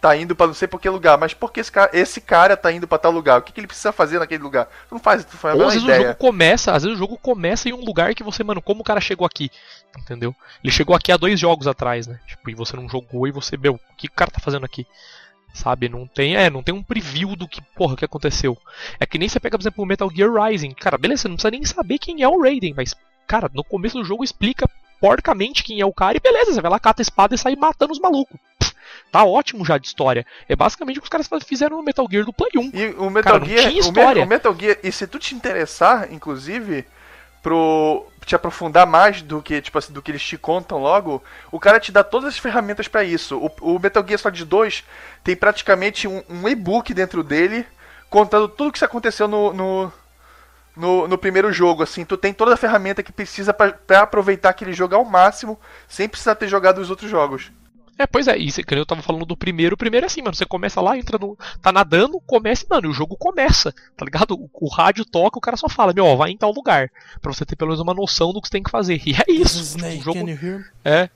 tá indo pra não sei por que lugar, mas por que esse cara, esse cara tá indo pra tal lugar? O que, que ele precisa fazer naquele lugar? Tu não faz, tu faz Ou às vezes o ideia. jogo começa, às vezes o jogo começa em um lugar que você, mano, como o cara chegou aqui? Entendeu? Ele chegou aqui há dois jogos atrás, né? Tipo, e você não jogou e você, meu, o que o cara tá fazendo aqui? Sabe, não tem, é, não tem um preview do que, porra, que aconteceu. É que nem você pega, por exemplo, o Metal Gear Rising. Cara, beleza, você não precisa nem saber quem é o Raiden, mas, cara, no começo do jogo explica porcamente quem é o cara e beleza, você vai lá, cata a espada e sai matando os malucos. Pff, Tá ótimo já de história. É basicamente o que os caras fizeram no Metal Gear do Play 1. E o Metal Cara, não Gear, tinha o Me- história. o, Metal Gear, e se tu te interessar, inclusive, pro te aprofundar mais do que, tipo assim, do que eles te contam logo, o cara te dá todas as ferramentas pra isso. O, o Metal Gear Solid 2 tem praticamente um, um e-book dentro dele contando tudo o que aconteceu no, no, no, no primeiro jogo, assim. Tu tem toda a ferramenta que precisa pra aproveitar aquele jogo ao máximo, sem precisar ter jogado os outros jogos. É, pois é, cê- que eu tava falando do primeiro, o primeiro é assim, mano, você começa lá, entra no. tá nadando, começa, e, mano, e o jogo começa, tá ligado? O, o rádio toca, o cara só fala, meu, ó, vai em tal lugar, pra você ter pelo menos uma noção do que você tem que fazer. E é isso. tipo, o jogo, é.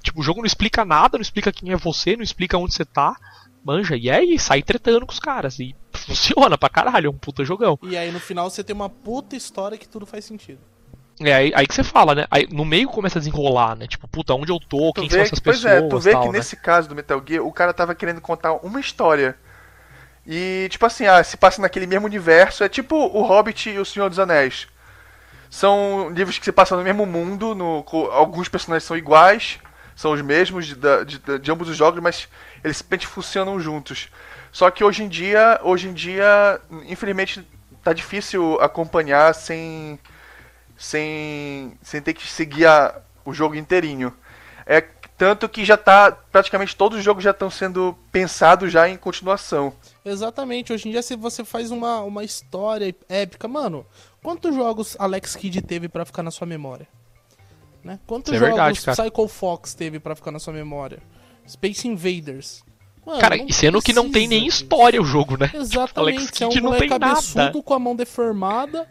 Tipo, o jogo não explica nada, não explica quem é você, não explica onde você tá, manja, e aí sai tretando com os caras. E funciona pra caralho, é um puta jogão. E aí no final você tem uma puta história que tudo faz sentido. É aí, aí que você fala, né? Aí, no meio começa a desenrolar, né? Tipo, puta, onde eu tô, Tu quem são essas pois pessoas. é, tu vê tal, que né? nesse caso do Metal Gear, o cara tava querendo contar uma história. E, tipo assim, ah, se passa naquele mesmo universo, é tipo o Hobbit e o Senhor dos Anéis. São livros que se passam no mesmo mundo, no, alguns personagens são iguais, são os mesmos de, de, de- ambos os jogos, mas eles simplesmente funcionam juntos. Só que hoje em dia, hoje em dia, infelizmente, tá difícil acompanhar sem sem, sem ter que seguir a- o jogo inteirinho. É tanto que já tá praticamente todos os jogos já estão sendo pensados já em continuação. Exatamente, hoje em dia se você faz uma, uma história épica, mano, quantos jogos Alex Kidd teve pra ficar na sua memória? Né? Quantos Isso é jogos verdade. Psycho Fox teve pra ficar na sua memória? Space Invaders. Mano, Cara, e sendo que não tem nem história o jogo, né? Exatamente, Alex você é um Kidd não moleque tem nada. com a mão deformada,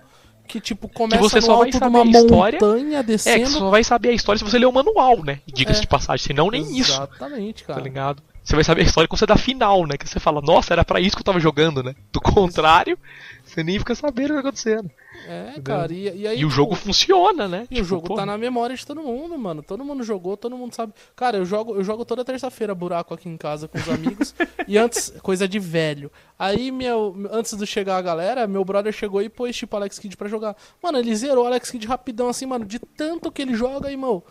que tipo, começa você no só vai saber uma a história- montanha É, que descendo. você só vai saber a história se você ler o manual, né? Diga-se É. de passagem, senão nem isso, Exatamente, tá cara. ligado? Você vai saber a história quando você dá final, né? Que você fala, nossa, era pra isso que eu tava jogando, né? Do contrário, você nem fica sabendo o que tá acontecendo. É, cara, e, e aí E o jogo funciona, né? E o Tipo, jogo pô, tá na memória de todo mundo, mano. Todo mundo jogou, todo mundo sabe. Cara, eu jogo, eu jogo toda terça-feira buraco aqui em casa com os amigos. e antes, coisa de velho. Aí, meu, antes de chegar a galera, meu brother chegou e pôs tipo Alex Kidd pra jogar. Mano, ele zerou o Alex Kidd rapidão, assim, mano, de tanto que ele joga, irmão.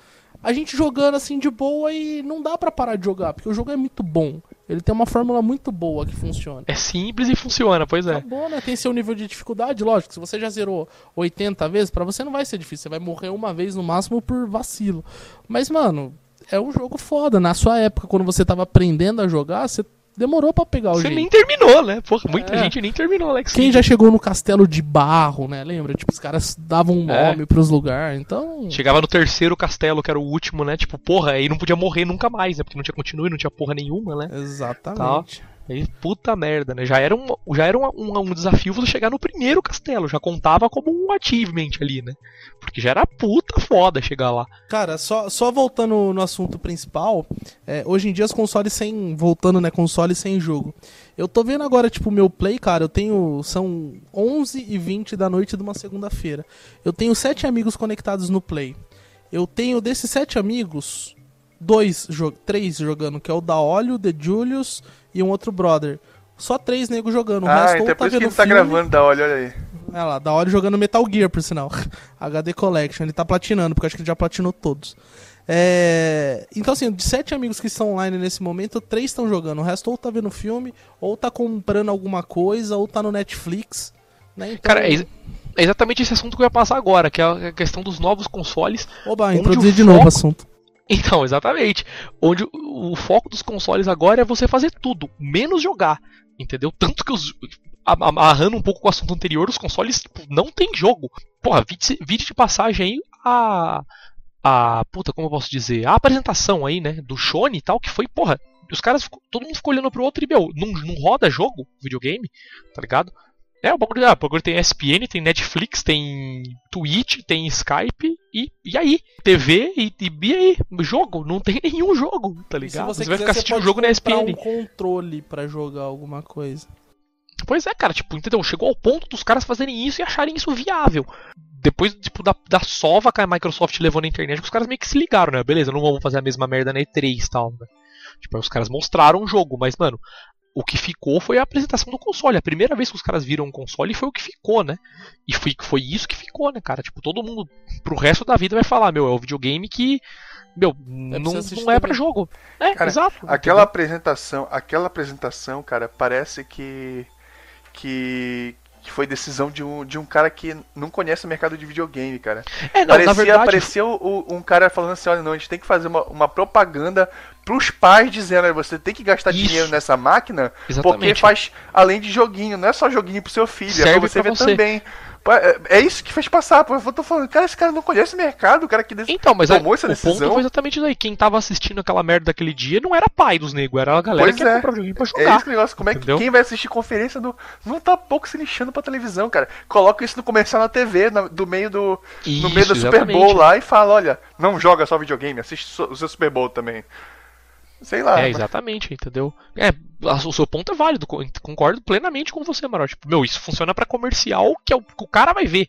A gente jogando assim de boa e não dá pra parar de jogar, porque o jogo é muito bom. Ele tem uma fórmula muito boa que funciona. É simples e funciona, pois é. Acabou, né? Tem seu nível de dificuldade, lógico. Se você já zerou 80 vezes, pra você não vai ser difícil. Você vai morrer uma vez no máximo por vacilo. Mas, mano, é um jogo foda. Na sua época, quando você tava aprendendo a jogar, você demorou pra pegar o Você jeito. nem terminou, né? Porra, muita É. gente nem terminou, Alex. Quem já chegou no castelo de barro, né? Lembra? Tipo, os caras davam um É. nome pros lugares. Então. Chegava no terceiro castelo, que era o último, né? Tipo, porra, aí não podia morrer nunca mais, né? Porque não tinha continue, não tinha porra nenhuma, né? Exatamente. Aí, puta merda, né? Já era, um, já era um, um, um desafio você chegar no primeiro castelo, já contava como um achievement ali, né? Porque já era puta foda chegar lá. Cara, só, só voltando no assunto principal, é, hoje em dia os consoles sem. Voltando, né? Consoles sem jogo. Eu tô vendo agora, tipo, meu play, cara, eu tenho. São 11 e 20 da noite de uma segunda-feira. Eu tenho sete amigos conectados no play. Eu tenho desses sete amigos, dois, jo três jogando, que é o da Olho, The Julius e um outro brother. Só três negros jogando. O ah, resto então ou é por isso que vendo ele tá filme, gravando da olha, olha aí. Olha lá, da hora jogando Metal Gear, por sinal. HD Collection. Ele tá platinando, porque eu acho que ele já platinou todos. É... Então, assim, de sete amigos que estão online nesse momento, três estão jogando. O resto ou tá vendo filme, ou tá comprando alguma coisa, ou tá no Netflix. Né? Então, Cara, é, ex- é exatamente esse assunto que eu ia passar agora, que é a questão dos novos consoles. Oba, introduzir de novo o foco- assunto. Então, exatamente. Onde o, o foco dos consoles agora é você fazer tudo, menos jogar. Entendeu? Tanto que os. Amarrando um pouco com o assunto anterior, os consoles tipo, não tem jogo. Porra, vídeo, de passagem aí, a. A. Puta, como eu posso dizer? A apresentação aí, né? Do Shone e tal, que foi, porra. Os caras, todo mundo ficou olhando pro outro e, meu, não, não roda jogo, videogame, tá ligado? É, o bagulho, ah, o bagulho tem ESPN, tem Netflix, tem Twitch, tem Skype e, e aí? TV e, e, e aí? Jogo? Não tem nenhum jogo, tá ligado? você, você vai quiser, ficar assistindo o jogo na ESPN. um controle pra jogar alguma coisa. Pois é, cara, tipo, entendeu? Chegou ao ponto dos caras fazerem isso e acharem isso viável. Depois, tipo, da, da sova que a Microsoft levou na internet, os caras meio que se ligaram, né? Beleza, não vamos fazer a mesma merda na E3 e tal, né? Tipo, os caras mostraram o jogo, mas, mano, o que ficou foi a apresentação do console. A primeira vez que os caras viram um console foi o que ficou, né? E foi, foi isso que ficou, né, cara? Tipo, todo mundo pro resto da vida vai falar, meu, é o videogame que. Meu, não, você assistir não é pra TV. jogo. É, Cara, exato. Aquela entendeu? apresentação, aquela apresentação, cara, parece que que que foi decisão de um, de um cara que não conhece o mercado de videogame, cara. É, não, parecia verdade. o- um cara falando assim, olha, não, a gente tem que fazer uma, uma propaganda pros pais dizendo, olha, você tem que gastar Isso. dinheiro nessa máquina porque Exatamente. faz além de joguinho, não é só joguinho pro seu filho, é Serve pra você pra ver você. também. É é isso que fez passar, pô. Eu tô falando, cara, esse cara não conhece o mercado, o cara que dec- Então, mas tomou a- essa o ponto decisão. foi exatamente isso aí. Quem tava assistindo aquela merda daquele dia não era pai dos negros, era a galera Pois que é. comprar videogame pra É jogar. esse negócio, como é que quem vai assistir conferência do. Não tá pouco se lixando pra televisão, cara. Coloca isso no comercial na TV, na- do meio do. no Isso, meio do Super Bowl lá e fala, olha, não joga só videogame, assiste o seu Super Bowl também. Sei lá. É, exatamente, entendeu? É, o seu ponto é válido, co- concordo plenamente com você, Marote. Tipo, meu, isso funciona pra comercial que, é o, que o cara vai ver.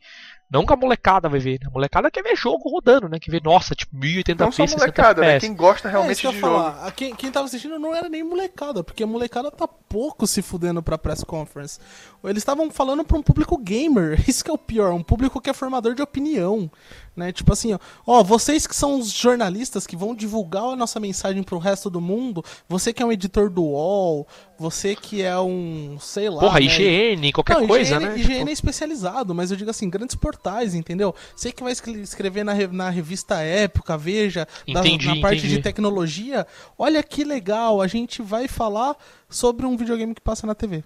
Não que a molecada vai ver, né? A molecada quer ver jogo rodando, né? Quer ver, nossa, tipo, 1080p, não só 60 molecada, né? FPS. Quem gosta é, realmente que eu de jogo. falar. A Quem, quem tava assistindo não era nem molecada, porque a molecada tá pouco se fudendo pra press conference. Eles estavam falando pra um público gamer, isso que é o pior, um público que é formador de opinião. Né? Tipo assim, ó, ó, vocês que são os jornalistas que vão divulgar a nossa mensagem pro resto do mundo, você que é um editor do UOL, você que é um, sei lá. Porra, né? IGN, qualquer Não, coisa, IGN, né? IGN Tipo, é especializado, mas eu digo assim, grandes portais, entendeu? Você que vai escre- escrever na, na revista Época, Veja, da- Entendi, na parte entendi. de tecnologia, olha que legal, a gente vai falar sobre um videogame que passa na TV.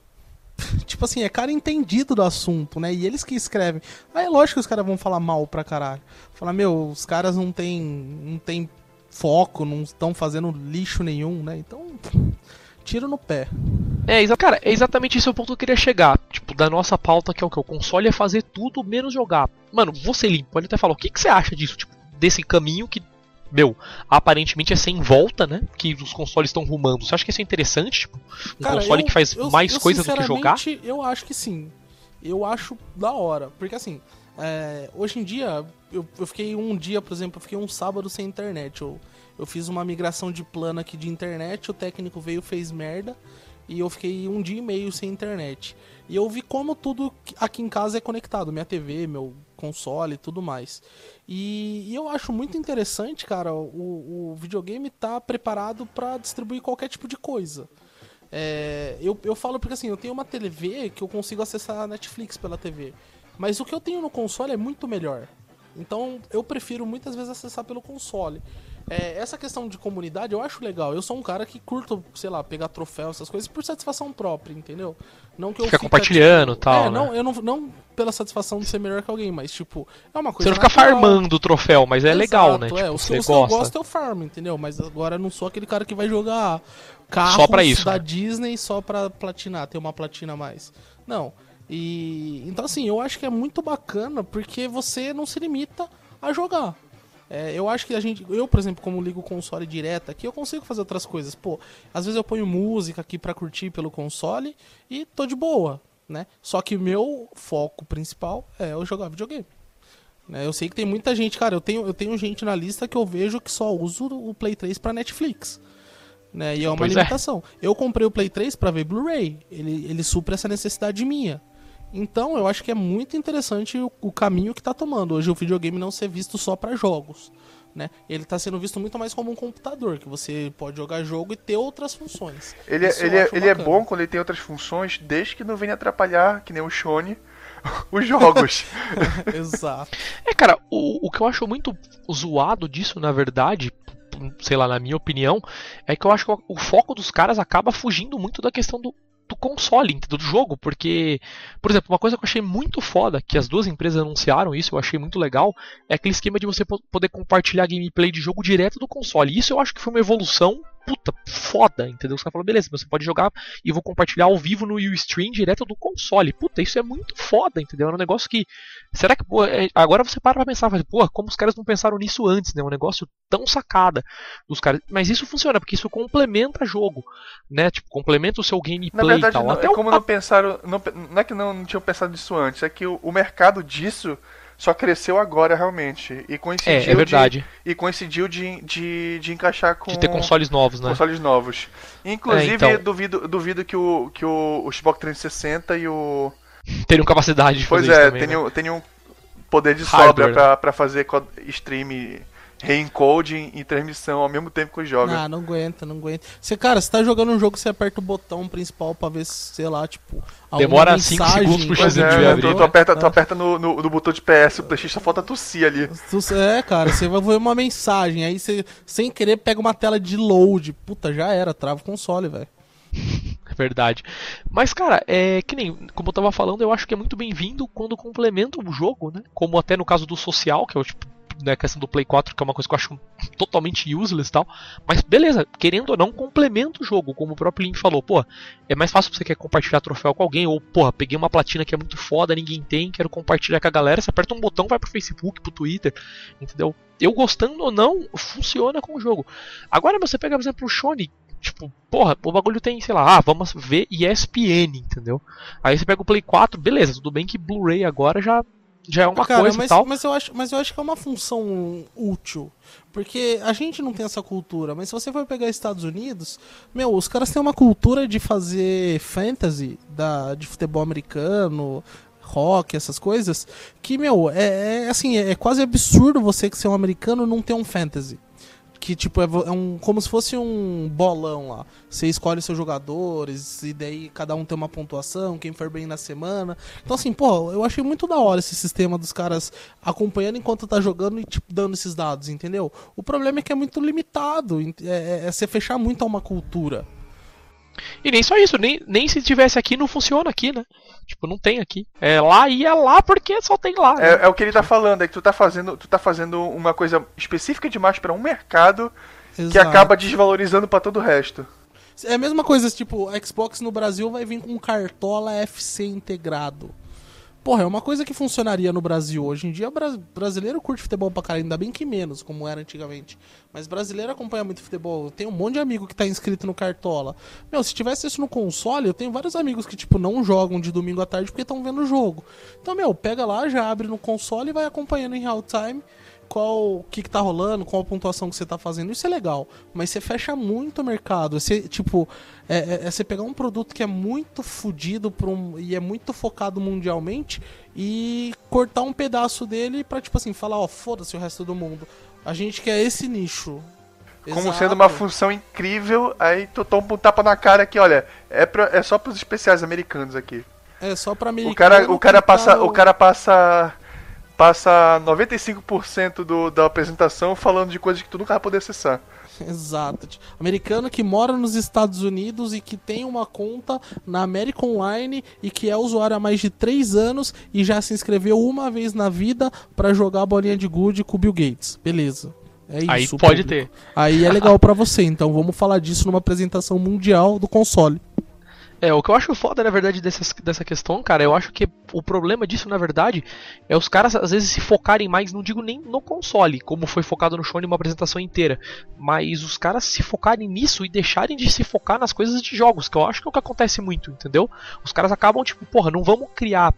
tipo assim, é cara entendido do assunto, né? E eles que escrevem. Aí é lógico que os caras vão falar mal pra caralho. Falar, meu, os caras não tem, não tem foco, não estão fazendo lixo nenhum, né? Então, tiro no pé. É, cara, é exatamente esse o ponto que eu queria chegar. Tipo, da nossa pauta, que é o que? O console é fazer tudo menos jogar. Mano, você limpo, pode até falar, o que, que você acha disso? Tipo, desse caminho que, meu, aparentemente é sem volta, né? Que os consoles estão rumando. Você acha que isso é interessante? Tipo, um Cara, console eu- que faz eu- mais eu, coisa do que jogar? Eu acho que sim. Eu acho da hora. Porque assim, é, hoje em dia, eu, eu fiquei um dia, por exemplo, eu fiquei um sábado sem internet. Eu, eu fiz uma migração de plano aqui de internet, o técnico veio fez merda. E eu fiquei um dia e meio sem internet. E eu vi como tudo aqui em casa é conectado. Minha TV, meu console e tudo mais. E, e eu acho muito interessante, cara, o, o videogame tá preparado para distribuir qualquer tipo de coisa. É, eu, eu falo porque assim, eu tenho uma TV que eu consigo acessar a Netflix pela TV. Mas o que eu tenho no console é muito melhor. Então eu prefiro muitas vezes acessar pelo console. É, essa questão de comunidade eu acho legal. Eu sou um cara que curto, sei lá, pegar troféu, essas coisas, por satisfação própria, entendeu? Não que eu Fica fica, compartilhando, tipo, tal, É, né? não, eu não, não pela satisfação de ser melhor que alguém, mas tipo, é uma Você coisa não fica farmando o troféu, mas é legal, né? Exato, Tipo, é, os, você os que eu gosta. gosto eu farm, entendeu? Mas agora eu não sou aquele cara que vai jogar carros Só pra isso, da né? Disney só pra platinar, ter uma platina a mais. Não. E então assim, eu acho que é muito bacana porque você não se limita a jogar. É, eu acho que a gente, eu por exemplo, como ligo o console direto aqui, eu consigo fazer outras coisas. Pô, às vezes eu ponho música aqui pra curtir pelo console e tô de boa, né? Só que meu foco principal é eu jogar videogame. Né, Eu sei que tem muita gente, cara, eu tenho, eu tenho gente na lista que eu vejo que só usa o Play 3 pra Netflix. Né, e é uma Pois é. limitação. Eu comprei o Play 3 pra ver Blu-ray. Ele, ele supre essa necessidade minha. Então, eu acho que é muito interessante o, o caminho que tá tomando. Hoje o videogame não ser visto só pra jogos. Né? Ele tá sendo visto muito mais como um computador, que você pode jogar jogo e ter outras funções. Ele, é- Isso ele, é, ele é bom quando ele tem outras funções, desde que não venha atrapalhar, que nem o Shone, os jogos. Exato. É, cara, o, o que eu acho muito zoado disso, na verdade, sei lá, na minha opinião, é que eu acho que o, o foco dos caras acaba fugindo muito da questão do, do console, do jogo, porque, por exemplo, uma coisa que eu achei muito foda, que as duas empresas anunciaram isso, eu achei muito legal, é aquele esquema de você po- poder compartilhar gameplay de jogo direto do console. Isso eu acho que foi uma evolução puta, foda, entendeu? Os caras falam, beleza, você pode jogar e vou compartilhar ao vivo no Ustream direto do console. Puta, isso é muito foda, entendeu? É um negócio que. Será que. Pô, é, agora você para pra pensar, pô, como os caras não pensaram nisso antes, né? É um negócio tão sacada dos caras. Mas isso funciona, porque isso complementa jogo, né? Tipo, complementa o seu gameplay Na verdade, e tal. não, Até é o- como não pensaram. Não, não é que não, não tinham pensado nisso antes, é que o, o mercado disso só cresceu agora realmente. E coincidiu, É, é verdade. De, e coincidiu de, de, de encaixar com. De ter consoles novos, né? consoles novos. Inclusive, É, então. duvido, duvido que o, que o, o Xbox 360 e o. Teriam capacidade de Pois fazer é, isso né? tenham, tenham poder de Hardware, sobra pra, pra fazer stream, reencoding e transmissão ao mesmo tempo que joga. Ah, não aguenta, não aguenta. Você, cara, você tá jogando um jogo, você aperta o botão principal pra ver, se, sei lá, tipo. alguma Demora cinco mensagem, segundos pro X é, de abrir, tu, tu aperta, tu aperta no, no, no botão de PS, o PlayStation só falta tossir ali. É, cara, você vai ver uma mensagem, aí você, sem querer, pega uma tela de load. Puta, já era, trava o console, velho. É verdade. Mas, cara, é que nem, como eu tava falando, eu acho que é muito bem-vindo quando complementa o jogo, né? Como até no caso do social, que é o tipo, né, questão do Play 4, que é uma coisa que eu acho totalmente useless e tal. Mas beleza, querendo ou não, complementa o jogo, como o próprio Link falou, pô, é mais fácil você quer compartilhar troféu com alguém, ou, porra, peguei uma platina que é muito foda, ninguém tem, quero compartilhar com a galera, você aperta um botão, vai pro Facebook, pro Twitter, entendeu? Eu gostando ou não, funciona com o jogo. Agora você pega, por exemplo, o Shone, Tipo, porra, o bagulho tem, sei lá, ah, vamos ver ESPN, entendeu? Aí você pega o Play 4, beleza, tudo bem que Blu-ray agora já, já é uma Cara, coisa mas, e tal. mas eu acho, mas eu acho que é uma função útil. Porque a gente não tem essa cultura, mas se você for pegar Estados Unidos, meu, os caras têm uma cultura de fazer fantasy da, de futebol americano, rock, essas coisas, que, meu, é, é assim, é, é quase absurdo você que ser um americano não ter um fantasy. Que, tipo, é, é um, como se fosse um bolão lá. Você escolhe seus jogadores, e daí cada um tem uma pontuação, quem for bem na semana. Então, assim, pô, eu achei muito da hora esse sistema dos caras acompanhando enquanto tá jogando e, tipo, dando esses dados, entendeu? O problema é que é muito limitado. É, é, é você fechar muito a uma cultura. E nem só isso, nem, nem se tivesse aqui não funciona aqui, né? Tipo, não tem aqui. É lá e é lá porque só tem lá. né? É, é o que ele tá falando, é que tu tá fazendo, tu tá fazendo uma coisa específica demais pra um mercado que Exato. acaba desvalorizando pra todo o resto. É a mesma coisa, tipo, Xbox no Brasil vai vir com cartola FC integrado. Porra, é uma coisa que funcionaria no Brasil. Hoje em dia, bra brasileiro curte futebol pra caralho, ainda bem que menos, como era antigamente. Mas brasileiro acompanha muito futebol. Eu tenho um monte de amigo que tá inscrito no Cartola. Meu, se tivesse isso no console, eu tenho vários amigos que, tipo, não jogam de domingo à tarde porque estão vendo o jogo. Então, meu, pega lá, já abre no console e vai acompanhando em real time qual o que, que tá rolando, qual a pontuação que você tá fazendo. Isso é legal. Mas você fecha muito o mercado. Você, tipo, é, é- é você pegar um produto que é muito fodido um, e é muito focado mundialmente e cortar um pedaço dele pra, tipo assim, falar, ó, foda-se o resto do mundo. A gente quer esse nicho. Como Exato. sendo uma função incrível, aí tu toma um tapa na cara que, olha, é, pra, é só pros especiais americanos aqui. É só pra americano. O cara, o cara passa, tá o cara passa passa 95% do, da apresentação falando de coisas que tu nunca vai poder acessar. Exato. Americano que mora nos Estados Unidos e que tem uma conta na América Online e que é usuário há mais de 3 anos e já se inscreveu uma vez na vida pra jogar a bolinha de gude com o Bill Gates. Beleza. É isso. Aí pode público. ter. Aí é legal pra você. Então vamos falar disso numa apresentação mundial do console. É, o que eu acho foda, na verdade, dessas, dessa questão, cara, eu acho que o problema disso, na verdade, é os caras às vezes se focarem mais, não digo nem no console, como foi focado no show em uma apresentação inteira, mas os caras se focarem nisso e deixarem de se focar nas coisas de jogos, que eu acho que é o que acontece muito, entendeu? Os caras acabam, tipo, porra, não vamos criar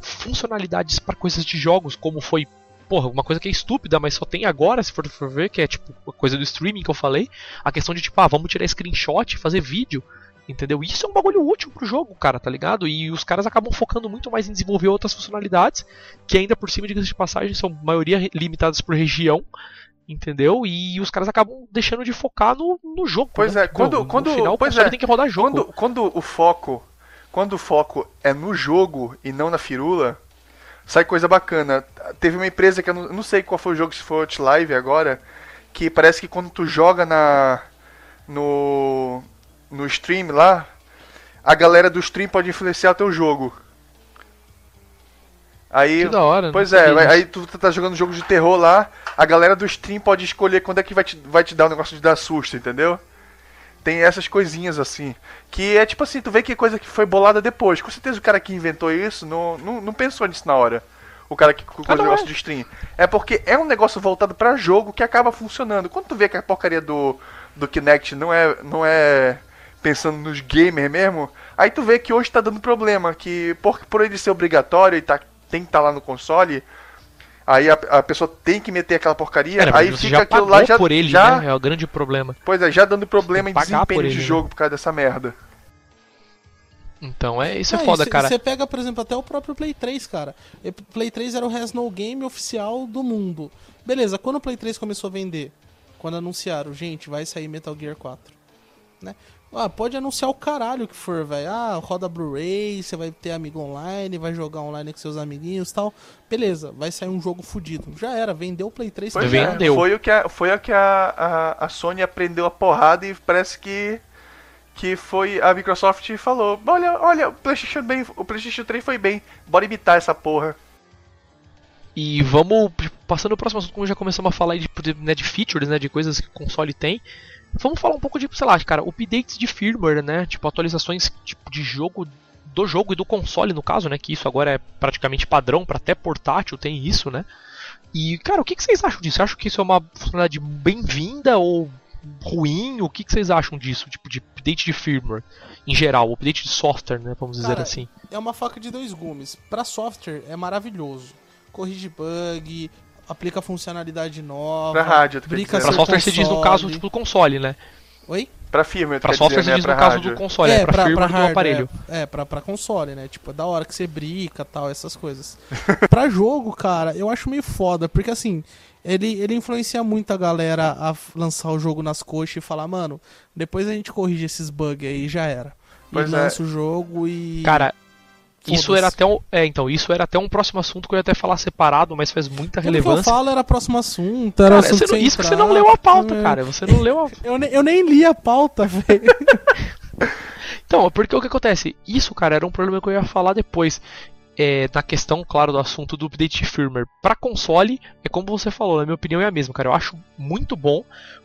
funcionalidades para coisas de jogos, como foi porra, uma coisa que é estúpida, mas só tem agora, se for, for ver, que é tipo a coisa do streaming que eu falei, a questão de tipo, ah, vamos tirar screenshot, fazer vídeo, entendeu? Isso é um bagulho útil pro jogo, cara, tá ligado? E os caras acabam focando muito mais em desenvolver outras funcionalidades, que ainda por cima, diga-se de passagem, são maioria limitadas por região, entendeu? E os caras acabam deixando de focar no, no jogo. Pois né? é, quando- no, quando- no final, pois é, tem que rodar jogo. Quando, quando o foco, quando o foco é no jogo e não na firula, sai coisa bacana. Teve uma empresa que eu não, eu não sei qual foi o jogo, se foi Outlive agora, que parece que quando tu joga na no no stream lá, a galera do stream pode influenciar o teu jogo. Aí, Que da hora, pois não é, aí tu tá jogando jogo de terror lá, a galera do stream pode escolher quando é que vai te, vai te dar o negócio de dar susto, entendeu? tem essas coisinhas assim. Que é tipo assim, tu vê que coisa que foi bolada depois. Com certeza o cara que inventou isso não, não, não pensou nisso na hora. O cara que colocou Ah, o negócio é. de stream. É porque é um negócio voltado pra jogo que acaba funcionando. Quando tu vê que a porcaria do, do Kinect não é, não é pensando nos gamers mesmo, aí tu vê que hoje tá dando problema. Que por, por ele ser obrigatório e tá, tem que estar lá no console, aí a, a pessoa tem que meter aquela porcaria, É, mas aí fica já aquilo lá já. por ele, já né? É o grande problema. Pois é, já dando problema em desempenho de né? jogo por causa dessa merda. Então é isso é Ah, foda, e cê- cara. Você pega, por exemplo, até o próprio Play 3, cara. E Play 3 era o Has No Game oficial do mundo. Beleza, quando o Play 3 começou a vender? Quando anunciaram, gente, vai sair Metal Gear 4. Né? Ah, pode anunciar o caralho que for, velho. Ah, roda Blu-ray, você vai ter amigo online, vai jogar online com seus amiguinhos e tal. Beleza, vai sair um jogo fudido. Já era, vendeu o Play 3. Pois Também é, vendeu. foi o que, a, foi o que a, a, a Sony aprendeu a porrada e parece que que foi a Microsoft falou, olha, olha, o PlayStation bem, o PlayStation 3 foi bem, bora imitar essa porra. E vamos passando o próximo assunto, como já começamos a falar aí de, né, de features, né, de coisas que o console tem. Vamos falar um pouco de, sei lá, cara, updates de firmware, né, tipo atualizações tipo de jogo do jogo e do console no caso, né, que isso agora é praticamente padrão para até portátil tem isso, né? E cara, o que, que vocês acham disso? Acham que isso é uma funcionalidade bem-vinda ou ruim? O que, que vocês acham disso, tipo de update de firmware em geral, update de software, né, vamos dizer Cara, assim? É uma faca de dois gumes. Pra software é maravilhoso. Corrige bug, aplica funcionalidade nova. Pra rádio, tu. Pra software se diz no caso console. tipo do console, né? Oi? Pra firmware, tu Pra software dizer, se né, diz pra no caso rádio. do console, é, pra, firmware do hardware, aparelho. É, é pra, pra console, né? Tipo, da hora que você brinca tal, essas coisas. pra jogo, cara, eu acho meio foda, porque assim, ele, ele influencia muito a galera a lançar o jogo nas coxas e falar, mano, depois a gente corrige esses bugs aí já era. E Pois é. lança o jogo e. Cara, isso era até um, é, então, isso era até um próximo assunto que eu ia até falar separado, mas faz muita Tudo que eu relevância. falo era próximo assunto, era Cara, assunto você não- isso que você não leu a pauta, é. cara. Você não leu a Eu, ne- eu nem li a pauta, velho. Então, porque o que acontece? Isso, cara, era um problema que eu ia falar depois. É, na questão, claro, do assunto do update de firmware. Pra console, é como você falou, na minha opinião é a mesma, cara. Eu acho muito bom,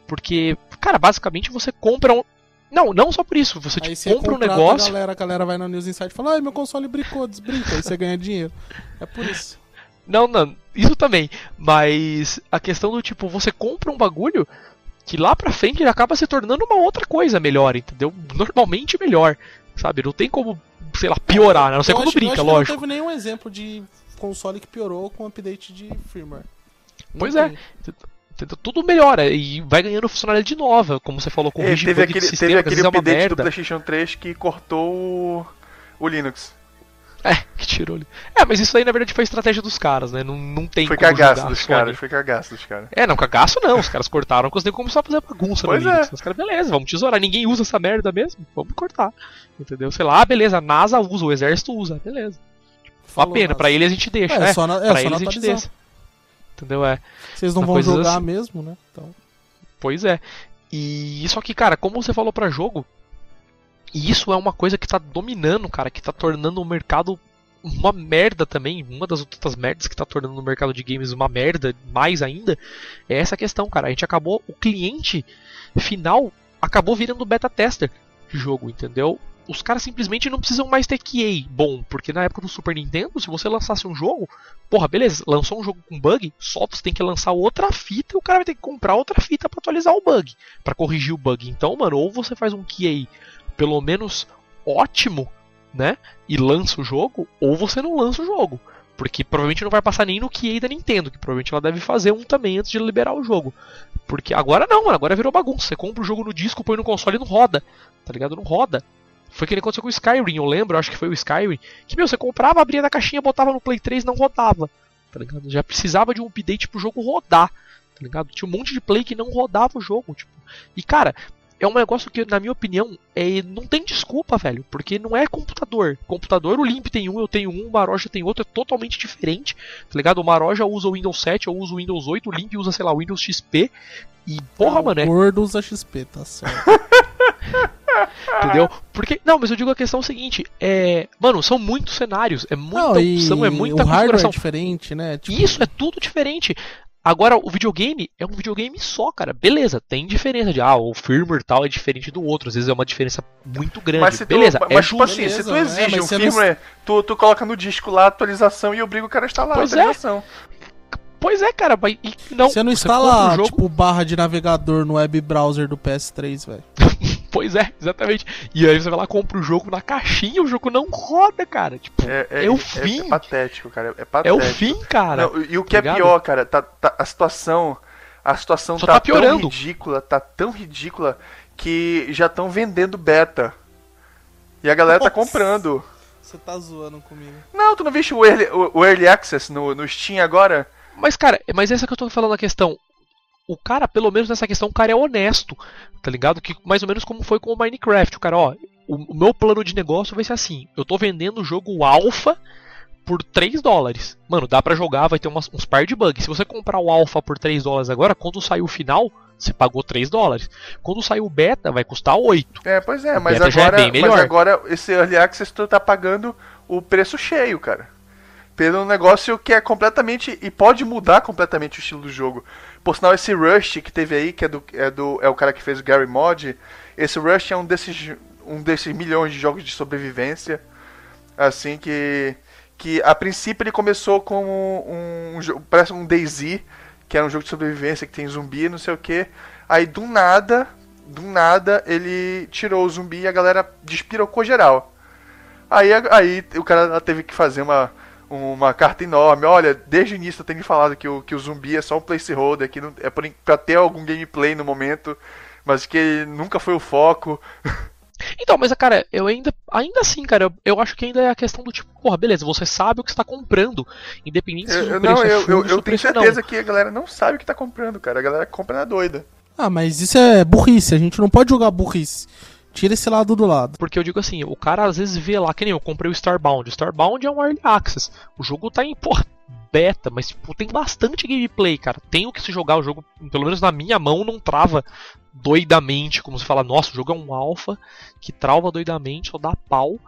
porque, cara, basicamente você compra um. Não, não só por isso, você Aí tipo, compra um negócio. A galera, a galera vai na News Insight e fala, ai, meu console brincou, desbrinca, aí você ganha dinheiro. É por isso. Não, não, isso também. Mas a questão do tipo, você compra um bagulho que lá pra frente ele acaba se tornando uma outra coisa melhor, entendeu? Normalmente melhor, sabe? Não tem como, sei lá, piorar, né? Não sei Eu quando acho- eu brinca, lógico. Não teve nenhum exemplo de console que piorou com update de firmware. Não Pois é. tem. Entendeu? Tudo melhora e vai ganhando funcionalidade nova, como você falou, É, corrige teve bug de aquele, sistema, teve aquele é uma update do. PlayStation 3 que cortou o, o Linux. É, que tirou ele. É, mas isso aí na verdade foi estratégia dos caras, né? Não, não tem Foi como cagaço julgar a dos caras, foi cagaço dos caras. É, não, cagaço não. Os caras cortaram, conseguiram começar a fazer bagunça Pois no é. Linux. Os caras, beleza, vamos tesourar. Ninguém usa essa merda mesmo, vamos cortar. Entendeu? Sei lá, ah, beleza, a NASA usa, o exército usa, beleza. Uma Falou, pena, Nas. pra eles a gente deixa, É, né? só na, é, pra só eles na a gente deixa. Entendeu? É. Vocês não vão jogar assim. mesmo, né? Então. Pois é. E isso aqui, cara, como você falou pra jogo, e isso é uma coisa que tá dominando, cara, que tá tornando o mercado uma merda também. Uma das outras merdas que tá tornando o mercado de games uma merda, mais ainda, é essa questão, cara. A gente acabou, o cliente final acabou virando beta tester de jogo, entendeu? Os caras simplesmente não precisam mais ter QA bom, porque na época do Super Nintendo, se você lançasse um jogo, porra, beleza, lançou um jogo com bug, só você tem que lançar outra fita e o cara vai ter que comprar outra fita pra atualizar o bug, pra corrigir o bug. Então, mano, ou você faz um QA pelo menos ótimo, né, e lança o jogo, ou você não lança o jogo. Porque provavelmente não vai passar nem no QA da Nintendo, que provavelmente ela deve fazer um também antes de liberar o jogo. Porque agora não, agora virou bagunça. Você compra o jogo no disco, põe no console e não roda. Tá ligado? Não roda. Foi o que aconteceu com o Skyrim, eu lembro, acho que foi o Skyrim. Que, meu, você comprava, abria da caixinha, botava no Play 3 não rodava. Tá ligado? Já precisava de um update pro jogo rodar. Tá ligado? Tinha um monte de play que não rodava o jogo, tipo. E, cara, é um negócio que, na minha opinião, é, não tem desculpa, velho. Porque não é computador. Computador, o Limp tem um, eu tenho um, o Maroja tem outro, é totalmente diferente. Tá ligado? O Maroja usa o Windows 7, eu uso o Windows 8, o Limp usa, sei lá, o Windows XP. E, porra, Ah, mano, é O gordo usa XP, tá certo. Entendeu? Porque. Não, mas eu digo a questão seguinte: é. Mano, são muitos cenários, é muita Não, opção, é muita o hardware é configuração. diferente, né? Tipo, Isso é tudo diferente. Agora, o videogame é um videogame só, cara. Beleza, tem diferença de, ah, o firmware tal é diferente do outro. Às vezes é uma diferença muito grande. Mas se tu, Beleza, mas, é tipo assim, Beleza, se tu né? exige Mas um você não- firmware, tu, tu coloca no disco lá a atualização e obriga o cara a instalar Pois a é. atualização. Pois é, cara, mas não. você não instala, o jogo, tipo, barra de navegador no web browser do PS3, velho. Pois é, exatamente. E aí você vai lá, compra o jogo na caixinha, o jogo não roda, cara. Tipo, É, É o fim. É, patético, cara. É é patético. o fim, cara. Não, e o que é ligado? pior, cara, tá, tá- a situação. A situação Só tá, tá tão piorando. ridícula, tá tão ridícula que já estão vendendo beta. E a galera tá Nossa. comprando. Você tá zoando comigo. Não, tu não viste o Early, o, o early Access no, no Steam agora? Mas, cara, mas essa que eu tô falando a questão. O cara, pelo menos nessa questão, o cara é honesto, tá ligado? Que mais ou menos como foi com o Minecraft. O cara, ó, o, meu plano de negócio vai ser assim: eu tô vendendo o jogo alpha por 3 dólares. Mano, dá pra jogar, vai ter umas- uns par de bugs. Se você comprar o alpha por 3 dólares agora, quando sair o final, você pagou 3 dólares. Quando sair o beta, vai custar 8. É, pois é, O mas é agora, bem melhor. mas agora esse Early Access tu tá pagando o preço cheio, cara. Pelo negócio que é completamente. E pode mudar completamente o estilo do jogo. Por sinal, esse Rush que teve aí, que é, do, é, do, é o cara que fez o Gary Mod, esse Rush é um desses, um desses milhões de jogos de sobrevivência. Assim que. Que a princípio ele começou com um, um jogo. Parece um DayZ, que era um jogo de sobrevivência que tem zumbi, não sei o que. Aí do nada, do nada, ele tirou o zumbi e a galera despirocou geral. Aí, aí o cara teve que fazer uma, uma carta enorme. Olha, desde o início eu tenho falado que o, que o zumbi é só um placeholder, que não, é por, pra ter algum gameplay no momento, mas que nunca foi o foco. Então, mas, cara, eu ainda. Ainda assim, cara, eu, eu acho que ainda é a questão do tipo, porra, beleza, você sabe o que você tá comprando. Independente se Eu, o eu- preço não, é eu, eu, eu o tenho não. certeza que a galera não sabe o que tá comprando, cara. A galera compra na doida. Ah, mas isso é burrice, a gente não pode jogar burrice. Tira esse lado do lado. Porque eu digo assim, o cara às vezes vê lá, que nem eu comprei o Starbound. O Starbound é um early access. O jogo tá em, porra, beta, mas tipo, tem bastante gameplay, cara. Tem o que se jogar, o jogo, pelo menos na minha mão, não trava doidamente, como se fala, nossa, o jogo é um alpha que trava doidamente, só dá pau,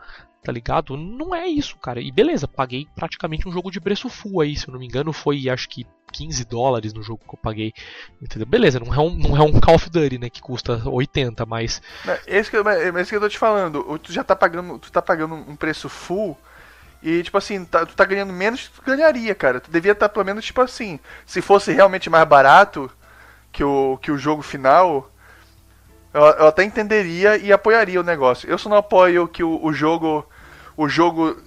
tá ligado? Não é isso, cara. E beleza, paguei praticamente um jogo de preço full aí, se eu não me engano, foi acho que 15 dólares no jogo que eu paguei. Entendeu? Beleza, não é um, não é um Call of Duty, né, que custa 80, mas Esse que, eu- mas esse que eu tô te falando. Tu já tá pagando, tu tá pagando um preço full e, tipo assim, tá- tu tá ganhando menos que tu ganharia, cara. Tu devia estar pelo menos, tipo assim, se fosse realmente mais barato que o, que o jogo final, eu, eu até entenderia e apoiaria o negócio. Eu só não apoio que o, o jogo o jogo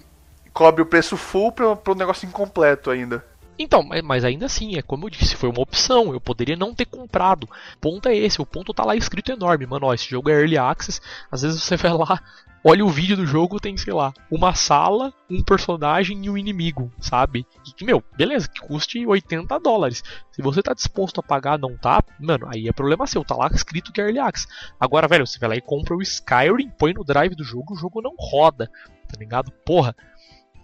cobre o preço full pro, pro negócio incompleto ainda. Então, mas- ainda assim, é como eu disse, foi uma opção. Eu poderia não ter comprado. O ponto é esse, o ponto tá lá escrito enorme, mano. Ó, esse jogo é early access. Às vezes você vai lá, olha o vídeo do jogo, tem, sei lá, uma sala, um personagem e um inimigo, sabe? E meu, beleza, que custe 80 dólares. Se você tá disposto a pagar, não tá, mano, aí é problema seu, tá lá escrito que é early access. Agora, velho, você vai lá e compra o Skyrim, põe no drive do jogo, o jogo não roda, tá ligado? Porra.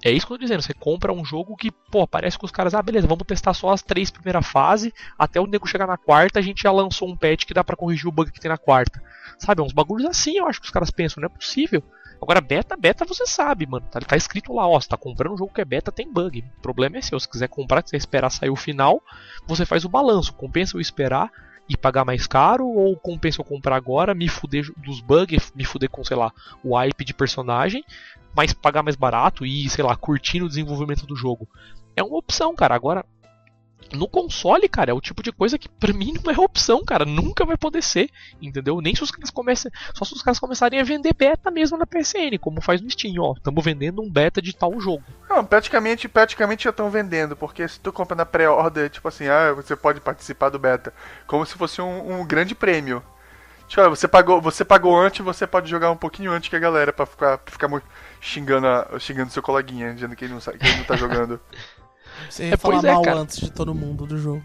É isso que eu tô dizendo, você compra um jogo que, pô, parece que os caras, ah, beleza, vamos testar só as três primeiras fases, até o nego chegar na quarta, a gente já lançou um patch que dá pra corrigir o bug que tem na quarta. Sabe, é uns bagulhos assim eu acho que os caras pensam, não é possível. Agora, beta, beta você sabe, mano. Tá, tá escrito lá, ó, você tá comprando um jogo que é beta, tem bug. O problema é seu, se quiser comprar, quiser esperar sair o final, você faz o balanço. Compensa eu esperar e pagar mais caro, ou compensa eu comprar agora, me fuder dos bugs, me fuder com, sei lá, o hype de personagem, mas pagar mais barato e, sei lá, curtindo o desenvolvimento do jogo. É uma opção, cara. Agora, no console, cara, é o tipo de coisa que pra mim não é opção, cara. Nunca vai poder ser, entendeu? Nem se os caras comecem. Só se os caras começarem a vender beta mesmo na PSN, como faz no Steam, ó. Estamos vendendo um beta de tal jogo. Não, praticamente, praticamente já estão vendendo, porque se tu compra na pré-order, tipo assim, ah, você pode participar do beta, como se fosse um, um grande prêmio. Tipo, olha, você pagou, você pagou antes, você pode jogar um pouquinho antes que a galera pra ficar, pra ficar mu- xingando, a- xingando seu coleguinha, dizendo que ele não, sabe, que ele não tá jogando. Você É, falar pois é, mal cara. antes de todo mundo do jogo.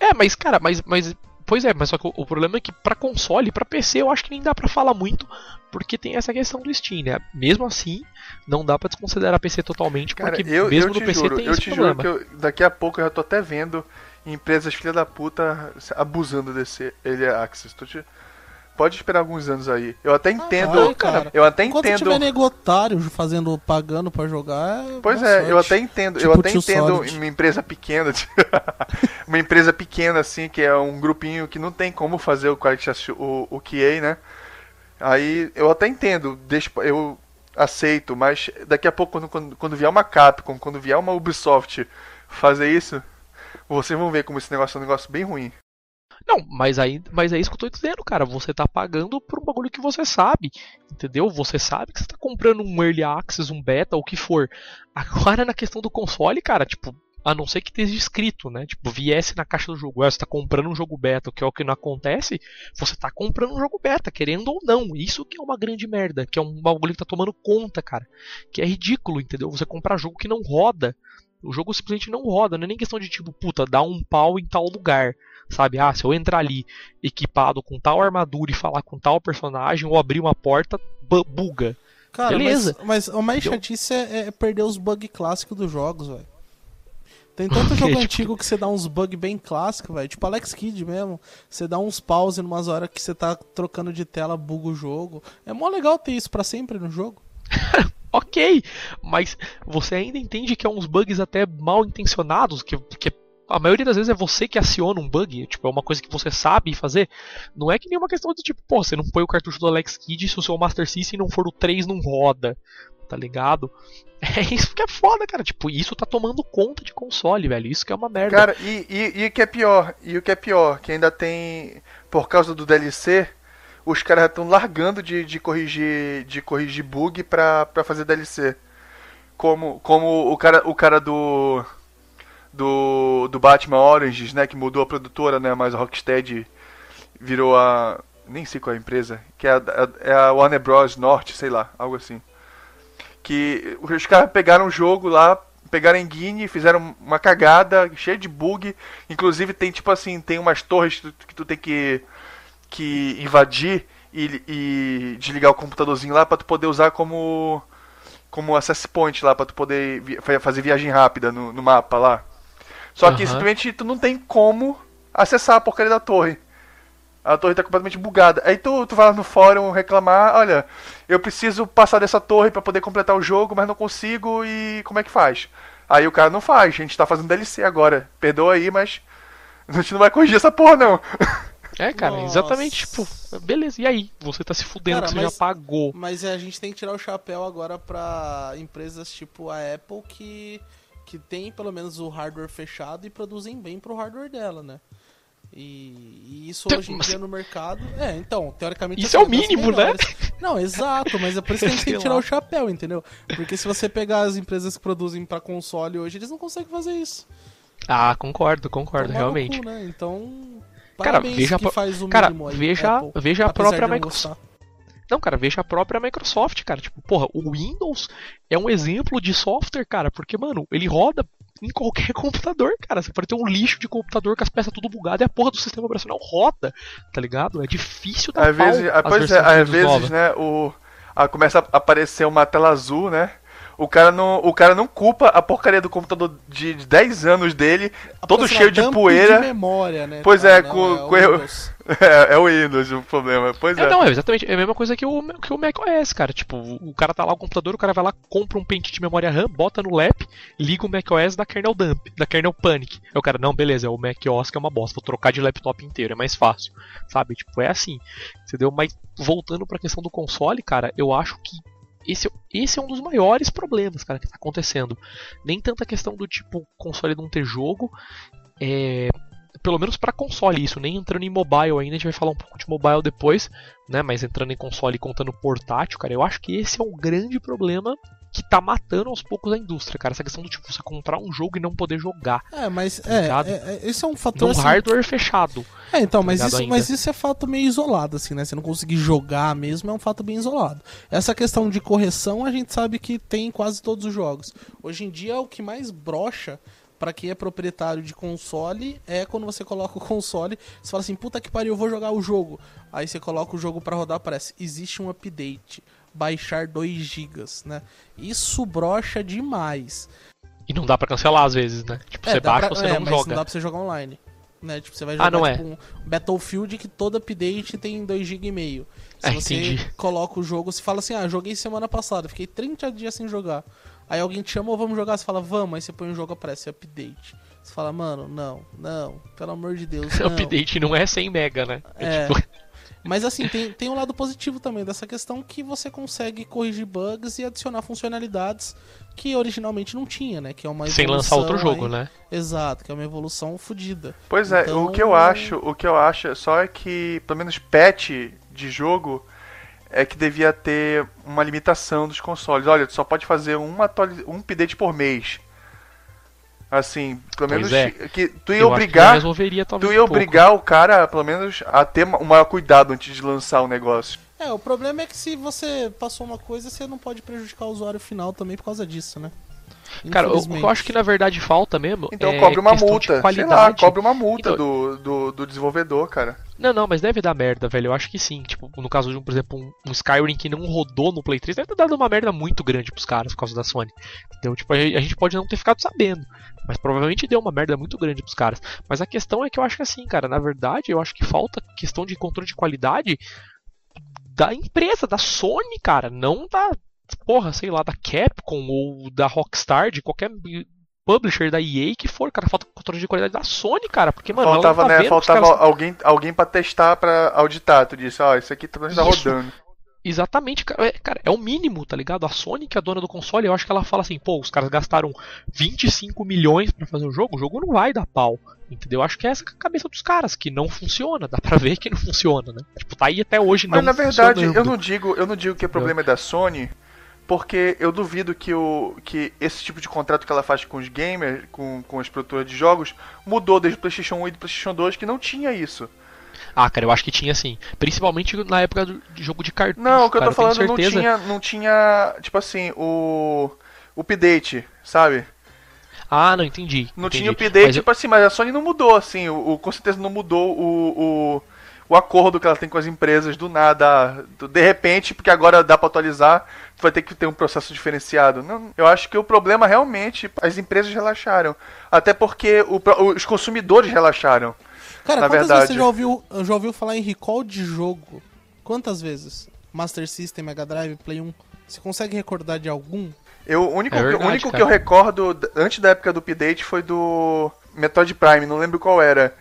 É, mas, cara, mas. mas pois é, mas só que o, problema é que pra console, pra PC, eu acho que nem dá pra falar muito, porque tem essa questão do Steam, né? Mesmo assim, não dá pra desconsiderar PC totalmente, Cara, porque eu, mesmo eu no te PC juro, tem eu esse te juro problema. que eu- daqui a pouco eu já tô até vendo empresas filha da puta abusando desse ele access. Tô te- pode esperar alguns anos aí. Eu até entendo, vai, cara. eu até Enquanto entendo. tiver negotário fazendo, pagando pra jogar. é Pois é, eu sorte. até entendo, Tipo eu até entendo Solid. uma empresa pequena, uma empresa pequena assim, que é um grupinho que não tem como fazer o quality o, o QA, né? Aí eu até entendo, deixa, eu aceito, mas daqui a pouco quando, quando, quando vier uma Capcom, quando vier uma Ubisoft fazer isso, vocês vão ver como esse negócio é um negócio bem ruim. Não, mas aí, mas é isso que eu tô dizendo, cara. Você tá pagando por um bagulho que você sabe, entendeu? Você sabe que você tá comprando um early access, um beta, o que for. Agora na questão do console, cara, tipo, a não ser que esteja escrito, né? Tipo, viesse na caixa do jogo, ah, você tá comprando um jogo beta, que é o que não acontece, você tá comprando um jogo beta, querendo ou não. Isso que é uma grande merda, que é um bagulho que tá tomando conta, cara. Que é ridículo, entendeu? Você comprar jogo que não roda. O jogo simplesmente não roda, não é nem questão de tipo, puta, dá um pau em tal lugar. Sabe, ah, se eu entrar ali equipado com tal armadura e falar com tal personagem ou abrir uma porta, bu- buga. Cara, Beleza. Mas, mas o mais Entendeu? chatice é, é perder os bugs clássicos dos jogos, velho. Tem tanto jogo tipo- antigo que você dá uns bugs bem clássicos, velho. Tipo Alex Kidd mesmo. Você dá uns pause numas horas que você tá trocando de tela, buga o jogo. É mó legal ter isso pra sempre no jogo. Ok, mas você ainda entende que é uns bugs até mal intencionados, que, que a maioria das vezes é você que aciona um bug, tipo, é uma coisa que você sabe fazer. Não é que nenhuma questão do tipo, pô, você não põe o cartucho do Alex Kidd se o seu Master System não for o 3 não roda, tá ligado? É isso que é foda, cara. Tipo, isso tá tomando conta de console, velho. Isso que é uma merda. Cara, e, e, e o que é pior? E o que é pior? Que ainda tem. Por causa do DLC, os caras estão largando de, de corrigir de corrigir bug pra, pra fazer DLC. Como, como o cara, o cara do. Do, do Batman Oranges, né? Que mudou a produtora, né? Mas a Rocksteady virou a. Nem sei qual é a empresa. Que é a- é a Warner Bros. Norte, sei lá, algo assim. Que os caras pegaram o jogo lá, pegaram em Guinea, fizeram uma cagada, cheia de bug. Inclusive tem tipo assim, tem umas torres que tu, que tu tem que, que invadir e, e desligar o computadorzinho lá pra tu poder usar como como access point lá pra tu poder vi- fa- fazer viagem rápida no, no mapa lá. Só que Aham. simplesmente tu não tem como acessar a porcaria da torre. A torre tá completamente bugada. Aí tu, tu vai lá no fórum reclamar, olha, eu preciso passar dessa torre pra poder completar o jogo, mas não consigo e como é que faz? Aí o cara não faz, a gente tá fazendo DLC agora. Perdoa aí, mas a gente não vai corrigir essa porra não. É, cara, Nossa. exatamente, tipo, beleza, e aí? Você tá se fudendo Cara, você mas- já pagou. Mas a gente tem que tirar o chapéu agora pra empresas tipo a Apple que, que tem pelo menos o hardware fechado e produzem bem pro hardware dela, né? E, e isso hoje em dia no mercado. É, então, teoricamente. Isso é o mínimo, né? melhores. Não, exato, mas é por isso que a gente tem que tirar o chapéu, entendeu? Porque se você pegar as empresas que produzem pra console hoje, eles não conseguem fazer isso. Ah, concordo, concordo, Tomar realmente. cu, né? Então. Cara, veja a que pro- faz o cara, mínimo aí, veja- Apple, veja a própria Microsoft. Não, cara, veja a própria Microsoft, cara. Tipo, porra, o Windows é um exemplo de software, cara, porque, mano, ele roda em qualquer computador, cara. Você pode ter um lixo de computador com as peças tudo bugadas e a porra do sistema operacional roda, tá ligado? É difícil dar Às pau vezes, ah, às pois é, às vezes, novas. né, o a, começa a aparecer uma tela azul, né? O cara não, o cara não culpa a porcaria do computador de de 10 anos dele, todo Aparece lá, cheio de dump poeira. De memória, né? Pois Ah, é, não, com- o com erro-. É, é o Windows o problema, pois É, é. não, é exatamente é a mesma coisa que o, que o Mac OS, cara. Tipo, o cara tá lá o computador, o cara vai lá, compra um pente de memória RAM, bota no lap, liga o Mac OS da kernel dump, da kernel panic. Aí o cara, não, beleza, é o Mac OS que é uma bosta, vou trocar de laptop inteiro, é mais fácil. Sabe? Tipo, é assim. Entendeu? Mas voltando pra questão do console, cara, eu acho que esse, esse é um dos maiores problemas, cara, que tá acontecendo. Nem tanta questão do tipo console não ter jogo, é, pelo menos para console isso, nem entrando em mobile ainda, a gente vai falar um pouco de mobile depois, né? Mas entrando em console e contando portátil, cara, eu acho que esse é um grande problema que tá matando aos poucos a indústria, cara. Essa questão do tipo você comprar um jogo e não poder jogar É, mas é, Ligado? é, é, esse é um fator num assim, hardware fechado. É, então, mas ligado isso, ainda. mas isso é fato meio isolado, assim, né? Você não conseguir jogar mesmo é um fato bem isolado. Essa questão de correção a gente sabe que tem em quase todos os jogos. Hoje em dia, o que mais brocha pra quem é proprietário de console é quando você coloca o console, você fala assim, puta que pariu, eu vou jogar o jogo. Aí você coloca o jogo pra rodar, aparece, existe um update, baixar 2 GB, né? Isso brocha demais. E não dá pra cancelar às vezes, né? Tipo, É, você baixa pra- você é, não mas joga. não dá pra você jogar online. Né? Tipo, você vai jogar Ah, não é. tipo, um Battlefield que todo update tem 2 GB e meio. Se É, você entendi. coloca o jogo, você fala assim, ah, joguei semana passada, fiquei 30 dias sem jogar. Aí alguém te chama, ou vamos jogar, você fala, vamos, aí você põe o jogo, aparece update. Você fala, mano, não, não, pelo amor de Deus, não. update não é 100 mega, né? É. tipo, Mas assim, tem, tem um lado positivo também dessa questão que você consegue corrigir bugs e adicionar funcionalidades que originalmente não tinha, né? Que é uma sem lançar outro jogo, aí- né? Exato, que é uma evolução fodida. Pois é, Então- o que eu acho, o que eu acho só é que, pelo menos patch de jogo, é que devia ter uma limitação dos consoles. Olha, tu só pode fazer um, atuali- um update por mês. Assim, pelo menos é. que tu ia Eu obrigar, resolveria tu ia um pouco. obrigar o cara, pelo menos, a ter um maior cuidado antes de lançar o negócio. É, o problema é que se você passou uma coisa, você não pode prejudicar o usuário final também por causa disso, né? Cara, o que eu acho que na verdade falta mesmo Então é cobre uma multa, sei lá, cobre uma multa Então- do, do, do desenvolvedor, cara. Não, não, mas deve dar merda, velho. Eu acho que sim. Tipo, no caso de, um, por exemplo, um, um Skyrim que não rodou no Play 3, deve ter dado uma merda muito grande pros caras por causa da Sony. Então, tipo, a a gente pode não ter ficado sabendo. Mas provavelmente deu uma merda muito grande pros caras. Mas a questão é que eu acho que assim, cara, na verdade, eu acho que falta questão de controle de qualidade da empresa, da Sony, cara. Não da, porra, sei lá, da Capcom ou da Rockstar, de qualquer publisher da EA que for, cara. Falta controle de qualidade da Sony, cara. Porque, mano, faltava, não tá né? Faltava caras- alguém, alguém pra testar, pra auditar. Tu disse, ó, isso aqui tá tá rodando. Exatamente, cara é, cara, é o mínimo, tá ligado? A Sony, que é a dona do console, eu acho que ela fala assim, pô, os caras gastaram 25 milhões pra fazer o jogo, o jogo não vai dar pau, entendeu? Acho que é essa a cabeça dos caras, que não funciona, dá pra ver que não funciona, né? Tipo, tá aí até hoje não Mas na verdade, eu funcionando. não digo, eu não digo que o problema é da Sony, porque eu duvido que, o, que esse tipo de contrato que ela faz com os gamers, com, com as produtoras de jogos, mudou desde o PlayStation 1 e do PlayStation 2, que não tinha isso. Ah, cara, eu acho que tinha sim, principalmente na época do jogo de cartucho, Não, o que eu cara, tô tenho falando não tinha, não tinha, tipo assim, o update, sabe? Ah, não, entendi. Não entendi. tinha update, Mas eu- tipo assim, mas a Sony não mudou, assim, o, o- com certeza não mudou o, o, o acordo que ela tem com as empresas do nada, do- de repente, porque agora dá pra atualizar, tu vai ter que ter um processo diferenciado. Não, eu acho que o problema realmente, as empresas relaxaram, até porque o os consumidores relaxaram. Cara, na quantas verdade. vezes você já ouviu, já ouviu falar em recall de jogo? Quantas vezes? Master System, Mega Drive, Play 1. Você consegue recordar de algum? Eu, o único, É que- verdade, o único que eu recordo antes da época do update foi do Metroid Prime, não lembro qual era.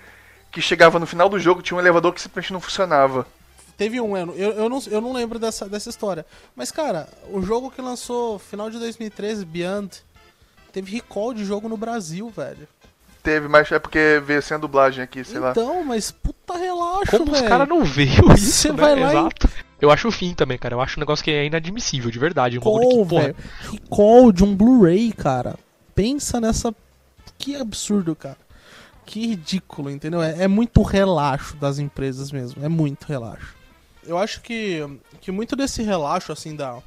Que chegava no final do jogo, tinha um elevador que simplesmente não funcionava. Teve um, eu, eu, eu, não, eu não lembro dessa, dessa história. Mas, cara, o jogo que lançou final de 2013, Beyond, teve recall de jogo no Brasil, velho. Teve, mas é porque veio sem a dublagem aqui, sei lá. então, mas puta relaxo, Como os velho. caras não veem isso, Você né? vai lá e- Exato. Eu acho o fim também, cara. Eu acho um negócio que é inadmissível, de verdade. Um Recall, que, porra, velho. Recall de um Blu-ray, cara. Pensa nessa... Que absurdo, cara. Que ridículo, entendeu? É, é muito relaxo das empresas mesmo. É muito relaxo. Eu acho que, que muito desse relaxo, assim, da,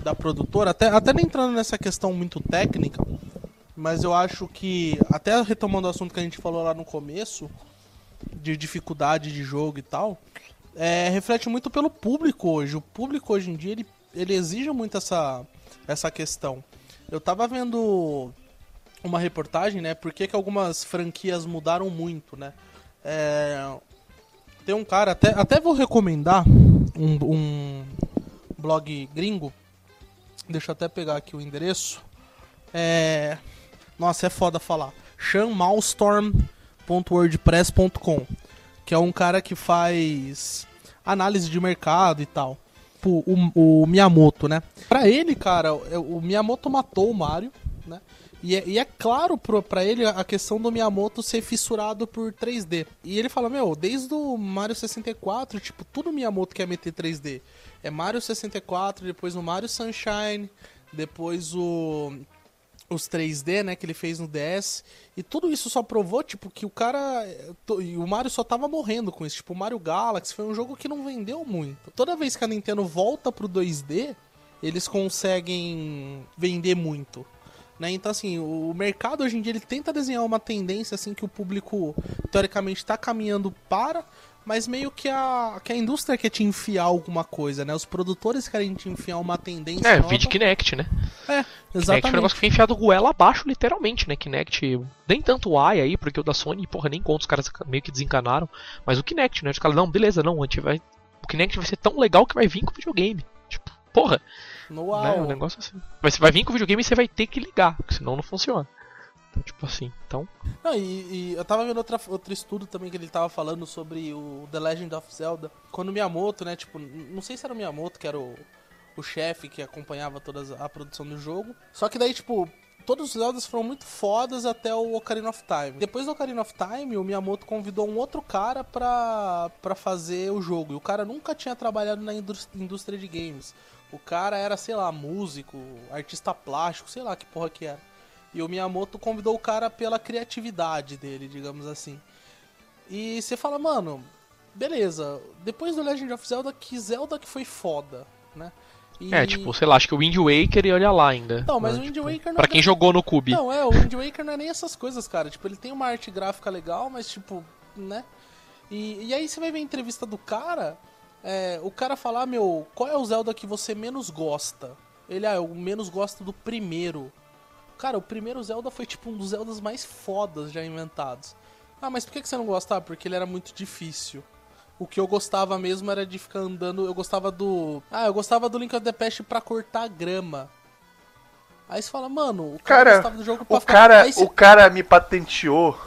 da produtora, até, até entrando nessa questão muito técnica, mas eu acho que, até retomando o assunto que a gente falou lá no começo, de dificuldade de jogo e tal, é, reflete muito pelo público hoje. O público hoje em dia, ele, ele exige muito essa, essa questão. Eu tava vendo uma reportagem, né? Por que, que algumas franquias mudaram muito, né? É, tem um cara, até, até vou recomendar um, um blog gringo. Deixa eu até pegar aqui o endereço. É, nossa, é foda falar. seanmalstorm.wordpress.com Que é um cara que faz análise de mercado e tal. Tipo, O, o Miyamoto, né? Pra ele, cara, o o Miyamoto matou o Mario, né? E é, e é claro pro, pra ele a questão do Miyamoto ser fissurado por 3D. E ele fala, meu, desde o Mario 64, tipo, tudo Miyamoto quer meter 3D. É Mario 64, depois o Mario Sunshine, depois o os 3D, né, que ele fez no DS. E tudo isso só provou, tipo, que o cara. to- E o Mario só tava morrendo com isso. Tipo, o Mario Galaxy foi um jogo que não vendeu muito. Toda vez que a Nintendo volta pro 2D, eles conseguem vender muito. Né? Então, assim, o mercado hoje em dia ele tenta desenhar uma tendência assim que o público teoricamente está caminhando para, mas meio que a, que a indústria quer te enfiar alguma coisa, né? Os produtores querem te enfiar uma tendência. É, nova. vídeo Kinect, né? É, Kinect é um exatamente. negócio que foi enfiado goela abaixo, literalmente, né? Kinect, nem tanto o AI aí, porque o da Sony, porra, nem conta, os caras meio que desencanaram. Mas o Kinect, né? Os caras, não, beleza, não, a gente vai. O Kinect vai ser tão legal que vai vir com o videogame. Tipo, porra, No né? Um negócio assim. Mas você vai vir com o videogame e você vai ter que ligar, porque senão não funciona. Tipo assim, então. Não, e, e eu tava vendo outra, outro estudo também que ele tava falando sobre o The Legend of Zelda. Quando o Miyamoto, né, tipo, não sei se era o Miyamoto que era o, o chefe que acompanhava toda a produção do jogo. Só que daí, tipo, todos os Zeldas foram muito fodas até o Ocarina of Time. Depois do Ocarina of Time, o Miyamoto convidou um outro cara pra, pra fazer o jogo. E o cara nunca tinha trabalhado na indústria de games. O cara era, sei lá, músico, artista plástico, sei lá que porra que era. E o Miyamoto convidou o cara pela criatividade dele, digamos assim. E você fala, mano, beleza, depois do Legend of Zelda, que Zelda que foi foda, né? E- É, tipo, sei lá, acho que o Wind Waker e olha lá ainda. Não, mas né? o Wind Tipo, Waker não Pra é quem jogou no Cube. Não, é, o Wind Waker não é nem essas coisas, cara. Tipo, ele tem uma arte gráfica legal, mas tipo, né? E, e aí você vai ver a entrevista do cara, é, o cara falar, meu, qual é o Zelda que você menos gosta? Ele, ah, eu menos gosto do primeiro. Cara, o primeiro Zelda foi tipo um dos Zeldas mais fodas já inventados. Ah, mas por que você não gosta? Ah, porque ele era muito difícil. O que eu gostava mesmo era de ficar andando. Eu gostava do. Ah, eu gostava do Link of the Past pra cortar grama. Aí você fala, mano, o cara, Cara, gostava do jogo pra O ficar. cara, Aí você- o cara me patenteou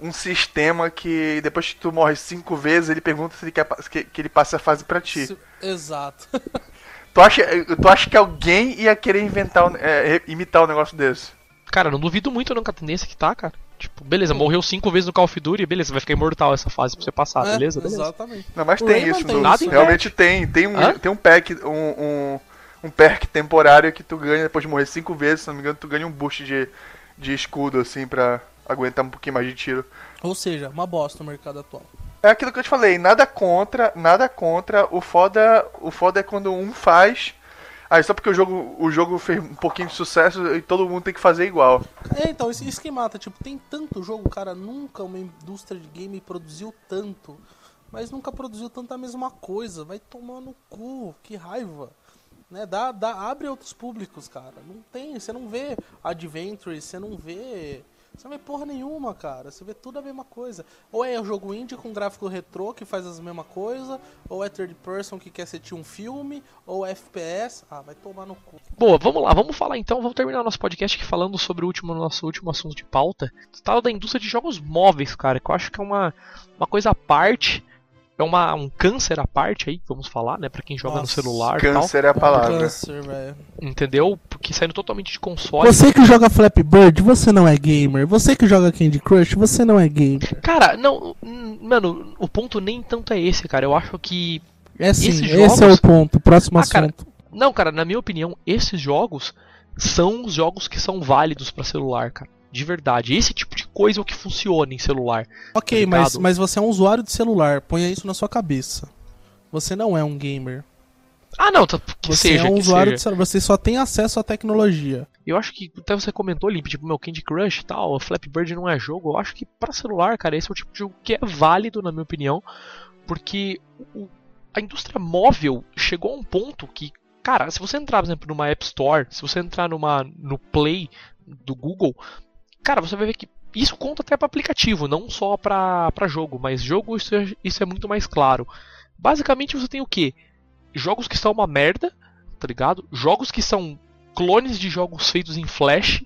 um sistema que depois que tu morre cinco vezes, ele pergunta se ele quer que, que ele passe a fase pra ti. se- Exato. Tu acha, tu acha que alguém ia querer inventar, é, imitar um negócio desse? Cara, não duvido muito não com a tendência que tá, cara. Tipo, beleza, morreu cinco vezes no Call of Duty, beleza, vai ficar imortal essa fase pra você passar, É, beleza? Beleza. Exatamente. Não, mas O tem Rayman isso. tem no- isso, né? realmente tem. Tem um, Hã? tem um pack, um, um, um perk temporário que tu ganha depois de morrer cinco vezes, se não me engano, tu ganha um boost de, de escudo, assim, pra aguentar um pouquinho mais de tiro. Ou seja, uma bosta no mercado atual. É aquilo que eu te falei, nada contra, nada contra. O foda, o foda é quando um faz. Aí só porque o jogo, o jogo fez um pouquinho de sucesso e todo mundo tem que fazer igual. É, então, isso, isso que mata. Tipo, tem tanto jogo, cara. Nunca uma indústria de game produziu tanto. Mas nunca produziu tanta mesma coisa. Vai tomar no cu. Que raiva. Né? Dá, dá, abre outros públicos, cara. Não tem. Você não vê Adventures, você não vê. Você não vê porra nenhuma, cara. Você vê tudo a mesma coisa. Ou é o jogo indie com gráfico retrô que faz as mesma coisa, ou é third person que quer ser um filme, ou é FPS. Ah, vai tomar no cu. Boa, vamos lá, vamos falar então, vamos terminar nosso podcast aqui falando sobre o último, nosso último assunto de pauta. Tal da indústria de jogos móveis, cara, que eu acho que é uma, uma coisa à parte. É uma, um câncer à parte aí, vamos falar, né? Pra quem joga no Nossa, celular e tal. Câncer é a palavra. Câncer, velho. Entendeu? Porque saindo totalmente de console. Você que joga Flappy Bird, você não é gamer. Você que joga Candy Crush, você não é gamer. Cara, não. Mano, o ponto nem tanto é esse, cara. Eu acho que. É sim, Esses esse jogos- é o ponto. Próximo Ah, cara, assunto. Não, cara, na minha opinião, esses jogos são os jogos que são válidos pra celular, cara. De verdade. Esse tipo de coisa o que funciona em celular. ok, ligado? mas, mas você é um usuário de celular. Ponha isso na sua cabeça. Você não é um gamer. Ah, não, tá, que Você seja, é um usuário seja. de celular. Você só tem acesso à tecnologia. Eu acho que até você comentou, Limp, tipo, meu Candy Crush e tal, Flappy Bird não é jogo. Eu acho que pra celular, cara, esse é o tipo de jogo que é válido, na minha opinião, porque o- a indústria móvel chegou a um ponto que, cara, se você entrar, por exemplo, numa App Store, se você entrar numa no Play do Google, cara, você vai ver que isso conta até pra aplicativo, não só pra jogo, mas jogo isso é, isso é muito mais claro. Basicamente você tem o quê? Jogos que são uma merda, tá ligado? Jogos que são clones de jogos feitos em Flash,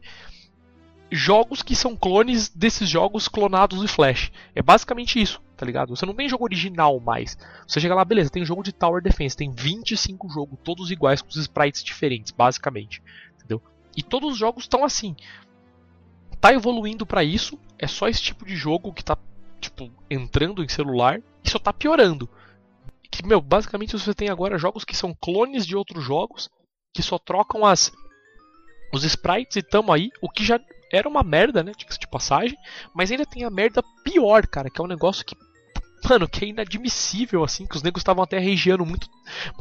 jogos que são clones desses jogos clonados em Flash. É basicamente isso, tá ligado? Você não tem jogo original mais. Você chega lá, beleza, tem jogo de Tower Defense, tem 25 jogos, todos iguais, com os sprites diferentes, basicamente. Entendeu? E todos os jogos estão assim. Tá evoluindo pra isso, é só esse tipo de jogo que tá, tipo, entrando em celular e só tá piorando. Que, meu, basicamente você tem agora jogos que são clones de outros jogos, que só trocam as os sprites e tamo aí, o que já era uma merda, né, de passagem, mas ainda tem a merda pior, cara, que é um negócio que mano, que é inadmissível assim, que os negros estavam até regiando muito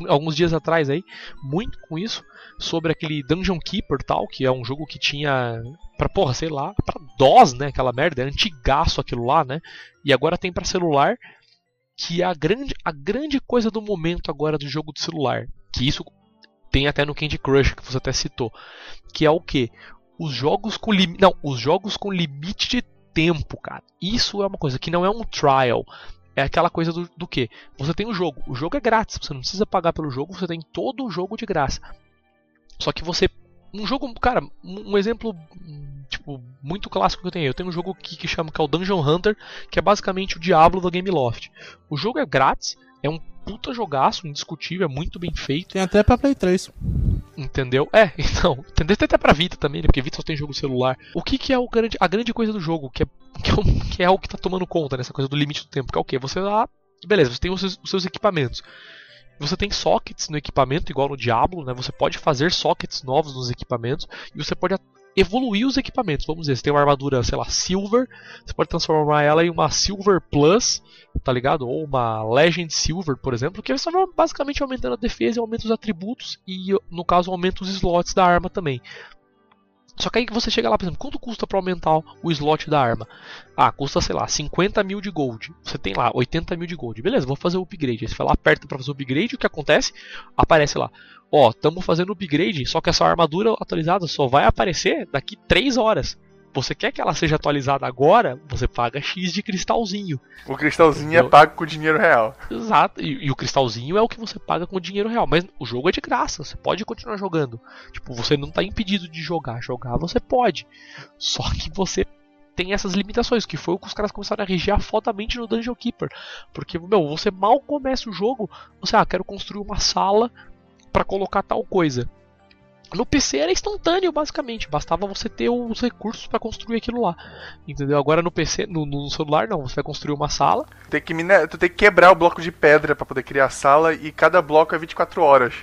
alguns dias atrás aí, muito com isso, sobre aquele Dungeon Keeper tal, que é um jogo que tinha pra, porra, sei lá, pra DOS, né, aquela merda, é antigaço aquilo lá, né? E agora tem pra celular que é a grande, a grande coisa do momento agora do jogo de celular, que isso tem até no Candy Crush que você até citou, que é o que os jogos com lim... não, os jogos com limite de tempo, cara. Isso é uma coisa que não é um trial. É aquela coisa do, do que? Você tem o jogo, o jogo é grátis, você não precisa pagar pelo jogo, você tem todo o jogo de graça. Só que você. Um jogo, cara, um exemplo tipo, muito clássico que eu tenho. Eu tenho um jogo aqui que chama que é o Dungeon Hunter, que é basicamente o Diablo da Game Loft. O jogo é grátis, é um puta jogaço, indiscutível, é muito bem feito. Tem até pra Play 3. Entendeu? É, então. Tem até pra Vita também, né? Porque Vita só tem jogo celular. O que, que é o grande, a grande coisa do jogo, que é, que é, o, que é o que tá tomando conta nessa coisa do limite do tempo? Que é o quê? Você lá. Beleza, você tem os seus, os seus equipamentos. Você tem sockets no equipamento, igual no Diablo, né? Você pode fazer sockets novos nos equipamentos e você pode evoluir os equipamentos. Vamos dizer, você tem uma armadura, sei lá, Silver, você pode transformar ela em uma Silver Plus, tá ligado? Ou uma Legend Silver, por exemplo, que você vai basicamente aumentando a defesa e aumenta os atributos e, no caso, aumenta os slots da arma também. Só que aí que você chega lá, por exemplo, quanto custa para aumentar o slot da arma? Ah, custa, sei lá, 50 mil de gold. Você tem lá 80 mil de gold. Beleza, vou fazer o upgrade. Aí você vai lá, aperta para fazer o upgrade, o que acontece? Aparece lá, ó, estamos fazendo o upgrade, só que essa armadura atualizada só vai aparecer daqui 3 horas. Você quer que ela seja atualizada agora? Você paga X de cristalzinho. O cristalzinho é Entendeu? é pago com dinheiro real. Exato. E, e, o cristalzinho é o que você paga com dinheiro real. Mas o jogo é de graça. Você pode continuar jogando. Tipo, você não está impedido de jogar. Jogar você pode. Só que você tem essas limitações, que foi o que os caras começaram a reger fodamente no Dungeon Keeper. Porque, meu, você mal começa o jogo, você, ah, quero construir uma sala para colocar tal coisa. No PC era instantâneo, basicamente. Bastava você ter os recursos para construir aquilo lá. Entendeu? Agora no PC, no, no, celular, não. Você vai construir uma sala. Tem que, tu tem que quebrar o bloco de pedra para poder criar a sala e cada bloco é 24 horas.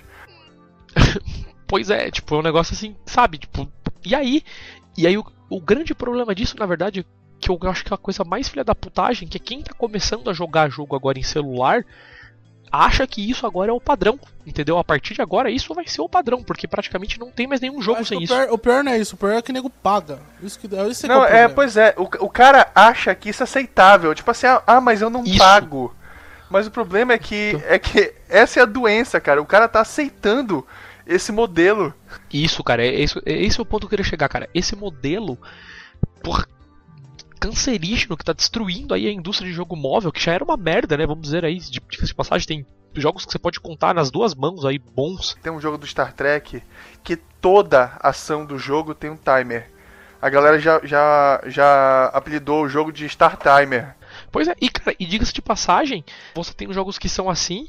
pois é, tipo, é um negócio assim, sabe? Tipo, e aí? E aí o, o grande problema disso, na verdade, que eu acho que é a coisa mais filha da putagem, que é quem tá começando a jogar jogo agora em celular acha que isso agora é o padrão, entendeu? A partir de agora isso vai ser o padrão, porque praticamente não tem mais nenhum jogo sem o isso. Pior, o pior não é isso, o pior é que o nego paga. Isso que, é isso não, é, é pois é, o, o cara acha que isso é aceitável, tipo assim, ah, mas eu não isso. pago. Mas o problema é que, então. é que essa é a doença, cara. O cara tá aceitando esse modelo. Isso, cara, é, esse, é esse é o ponto que eu queria chegar, cara. Esse modelo, por cancerígeno que tá destruindo aí a indústria de jogo móvel, que já era uma merda, né? Vamos dizer aí, de, de passagem, tem jogos que você pode contar nas duas mãos aí, bons. Tem um jogo do Star Trek que toda ação do jogo tem um timer. A galera já, já, já apelidou o jogo de Star Timer. Pois é, e, cara, e diga-se de passagem, você tem jogos que são assim,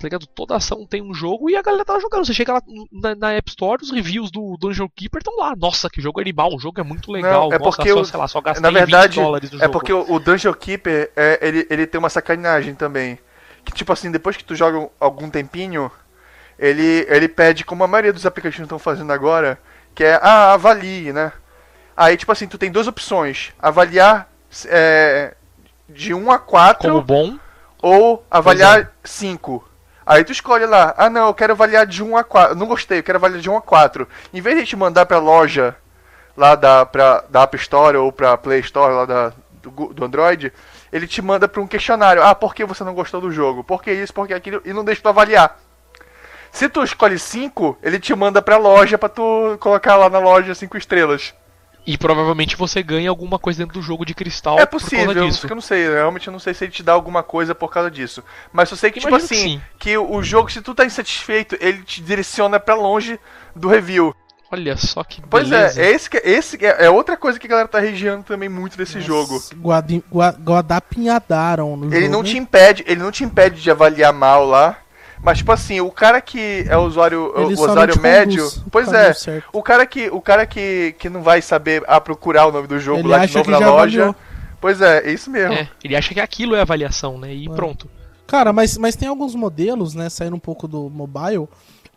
tá ligado? Toda ação tem um jogo e a galera tá jogando. Você chega lá na, na App Store, os reviews do Dungeon Keeper estão lá. Nossa, que jogo animal, o jogo é muito legal. Não, é Nossa, porque só, sei lá, só gastei na verdade, 20 dólares no é jogo. É porque o, o Dungeon Keeper, é, ele, ele tem uma sacanagem também. Que tipo assim, depois que tu joga algum tempinho, ele, ele pede, como a maioria dos aplicativos estão fazendo agora, que é, ah, avalie, né? Aí, tipo assim, tu tem duas opções. Avaliar é, de 1 a 4. Como bom. Ou avaliar 5. Aí tu escolhe lá, ah não, eu quero avaliar de 1 a 4. Não gostei, eu quero avaliar de 1 a 4. Em vez de te mandar pra loja lá da, pra, da App Store ou pra Play Store lá da, do, do Android, ele te manda pra um questionário. Ah, por que você não gostou do jogo? Por que isso, por que aquilo? E não deixa tu avaliar. Se tu escolhe 5, ele te manda pra loja pra tu colocar lá na loja 5 estrelas. E provavelmente você ganha alguma coisa dentro do jogo de cristal é possível, por causa disso. eu não sei, realmente eu não sei se ele te dá alguma coisa por causa disso. Mas eu sei que, tipo Imagino tipo assim, que, que, o jogo, se tu tá insatisfeito, ele te direciona para longe do review. Olha só que Pois beleza. é, esse, esse é, é outra coisa que a galera tá regiando também muito desse Nossa, jogo. Guadapinhadaram no ele jogo. não te impede, ele não te impede de avaliar mal lá. Mas, tipo assim, o cara que é o usuário, o usuário médio. pois é, o cara que o cara que, que não vai saber a procurar o nome do jogo ele lá de novo na loja. Avaliou. Pois é, é isso mesmo. É, ele acha que aquilo é avaliação, né? E é. pronto. Cara, mas, mas tem alguns modelos, né, saindo um pouco do mobile,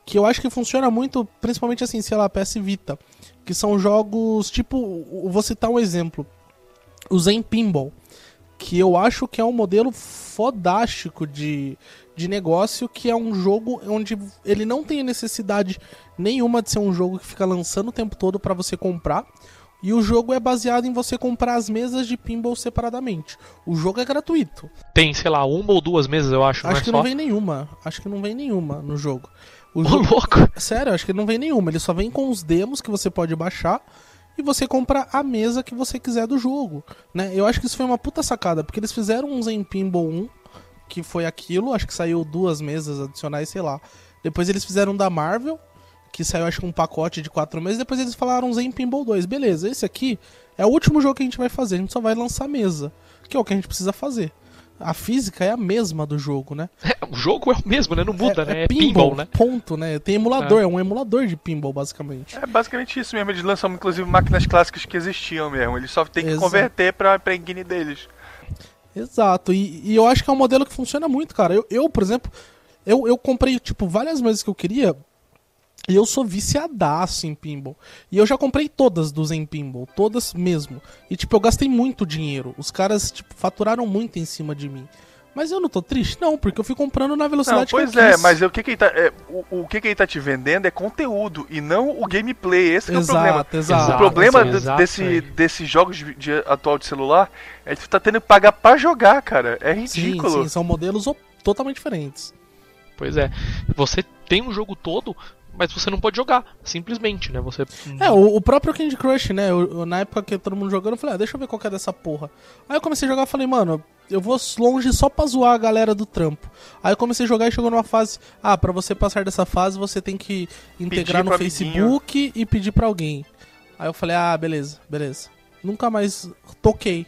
que eu acho que funciona muito, principalmente assim, sei lá, PS Vita. Que são jogos, tipo, vou citar um exemplo. O Zen Pinball. Que eu acho que é um modelo fodástico de, de negócio que é um jogo onde ele não tem necessidade nenhuma de ser um jogo que fica lançando o tempo todo para você comprar. E o jogo é baseado em você comprar as mesas de pinball separadamente. O jogo é gratuito. Tem, sei lá, uma ou duas mesas, eu acho. Acho não é que só? não vem nenhuma. Acho que não vem nenhuma no jogo. O Ô, jogo... louco! Sério, acho que não vem nenhuma. Ele só vem com os demos que você pode baixar e você compra a mesa que você quiser do jogo. Né? Eu acho que isso foi uma puta sacada, porque eles fizeram um Zen Pinball 1, que foi aquilo, acho que saiu duas mesas adicionais, sei lá. Depois eles fizeram da Marvel, que saiu acho que um pacote de quatro meses. Depois eles falaram Zen Pinball 2. Beleza, esse aqui é o último jogo que a gente vai fazer. A gente só vai lançar mesa, que é o que a gente precisa fazer. A física é a mesma do jogo, né? O jogo é o mesmo, né? Não muda, né? É pinball, pinball, né? Ponto, né? Tem emulador, é. um emulador de pinball, basicamente. É basicamente isso mesmo. Eles lançam inclusive máquinas clássicas que existiam mesmo. Eles só tem que Exato. converter pra, pra engine deles. Exato, e, e eu acho que é um modelo que funciona muito, cara. Eu, eu por exemplo, eu, eu comprei, tipo, várias vezes que eu queria, e eu sou viciadaço em pinball. E eu já comprei todas do Zen Pinball, todas mesmo. E, tipo, eu gastei muito dinheiro. Os caras, tipo, faturaram muito em cima de mim. Mas eu não tô triste? Não, porque eu fui comprando na Não, velocidade pois que eu é, quis. mas o que que ele tá, é, o, o que que ele tá te vendendo é conteúdo e não o gameplay. Esse que é o problema. Exato, exato. O problema sim, de- exato, desse, é. desses jogos de, de atual de celular é que tu tá tendo que pagar pra jogar, cara. É Sim, ridículo. sim, são modelos totalmente diferentes. Pois é. Você tem um jogo todo, mas você não pode jogar. Simplesmente, né? Você. É, o, o próprio Candy Crush, né? Eu- eu- na época que todo mundo jogando, eu falei, ah, deixa eu ver qual que é dessa porra. Aí eu comecei a jogar e falei, mano, eu vou longe só pra zoar a galera do trampo. Aí eu comecei a jogar e chegou numa fase, ah, pra você passar dessa fase, você tem que integrar no pro amiguinho. Facebook e pedir pra alguém. Aí eu falei, ah, beleza, beleza. Nunca mais toquei.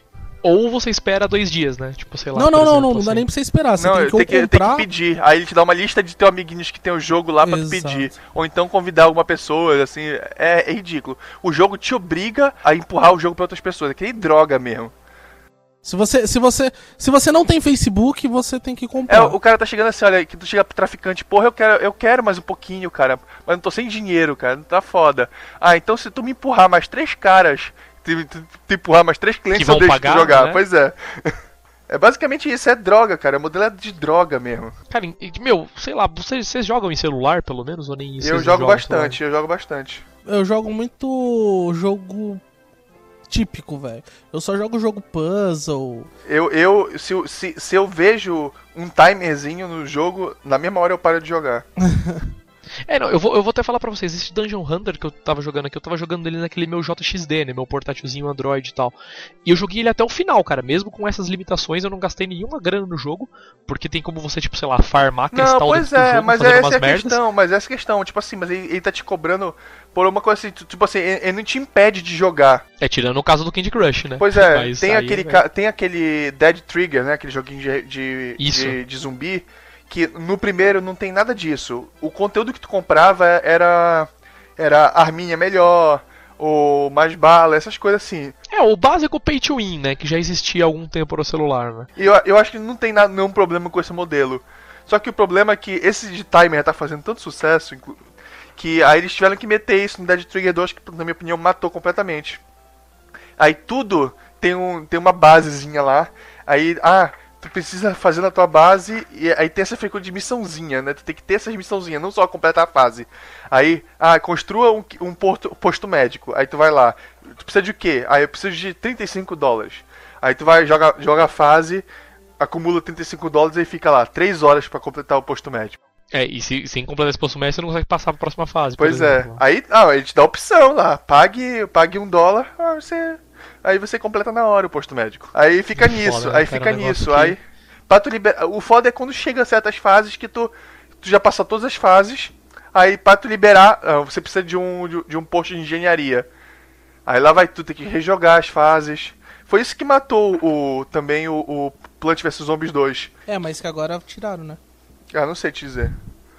Ou você espera dois dias, né? Tipo, sei lá. não, não, não, exemplo, não, não assim. dá nem pra você esperar. Você Não, tem tem que, ou que, tem comprar. que pedir. Aí ele te dá uma lista de teus amiguinhos que tem o jogo lá pra pedir. Ou então convidar alguma pessoa, assim, é, é ridículo. O jogo te obriga a empurrar o jogo pra outras pessoas. É que nem droga mesmo. Se você, se, você, se você não tem Facebook, você tem que É, comprar. o cara tá chegando assim, olha, que tu chega pro traficante, porra, eu quero, eu quero mais um pouquinho, cara, mas não tô sem dinheiro, cara, não tá foda. Ah, então se tu me empurrar mais três caras, te, te- te empurrar mais três clientes, Que vão eu deixo pagar, tu jogar. né? Pois é. É basicamente isso, é droga, cara. O modelo é de droga mesmo. Cara, meu, sei lá, vocês, vocês jogam em celular, pelo menos, ou nem eu jogo bastante, eu jogo bastante. Eu jogo muito jogo típico, velho. Eu só jogo jogo puzzle. Eu, eu se, eu- se, se eu vejo um timerzinho no jogo, na mesma hora eu paro de jogar. É, não, eu vou, eu vou até falar pra vocês, esse Dungeon Hunter que eu tava jogando aqui, eu tava jogando ele naquele meu JXD, né, meu portátilzinho Android e tal. E eu joguei ele até o final, cara, mesmo com essas limitações, eu não gastei nenhuma grana no jogo, porque tem como você, tipo, sei lá, farmar Não, cristal pois dentro do é, jogo, mas fazendo essa é a merdas. questão, mas essa é a questão, tipo assim, mas ele, ele tá te cobrando por uma coisa assim, tipo assim, ele, não te impede de jogar. É, tirando o caso do Candy Crush, né? Pois é, Mas tem aquele, ca- tem aquele Dead Trigger, né, aquele joguinho de, de, de, de zumbi, que no primeiro não tem nada disso. O conteúdo que tu comprava era, era arminha melhor, ou mais bala, essas coisas assim. É, o básico pay to win, né, que já existia há algum tempo no celular, né? E eu, eu acho que não tem nada, nenhum problema com esse modelo. Só que o problema é que esse de timer tá fazendo tanto sucesso que aí eles tiveram que meter isso no Dead Trigger 2, que na minha opinião matou completamente. Aí tudo tem, um, tem uma basezinha lá. Aí, ah, tu precisa fazer na tua base e aí tem essa frequência de missãozinha, né? Tu tem que ter essas missãozinhas, não só completar a fase. Aí, ah, construa um, um porto, posto médico. Aí tu vai lá. Tu precisa de quê? Aí eu preciso de 35 dólares. Aí tu vai, joga, joga a fase, acumula 35 dólares e fica lá 3 horas pra completar o posto médico. É, e se, sem completar esse posto médio, você não consegue passar pra próxima fase. Pois é. Aí, ah, ele te dá a opção lá. Pague, pague um dólar, ah, você. Aí você completa na hora o posto médico. Aí fica Foda, nisso, né, aí fica Um nisso. que- Aí. Pra tu liberar. O foda é quando chega a certas fases que tu. Tu já passou todas as fases. Aí pra tu liberar, ah, você precisa de um, de, de um posto de engenharia. Aí lá vai tu ter que rejogar as fases. Foi isso que matou o também o, o Plant vs Zombies 2. É, mas que agora tiraram, né? Ah, não sei te dizer.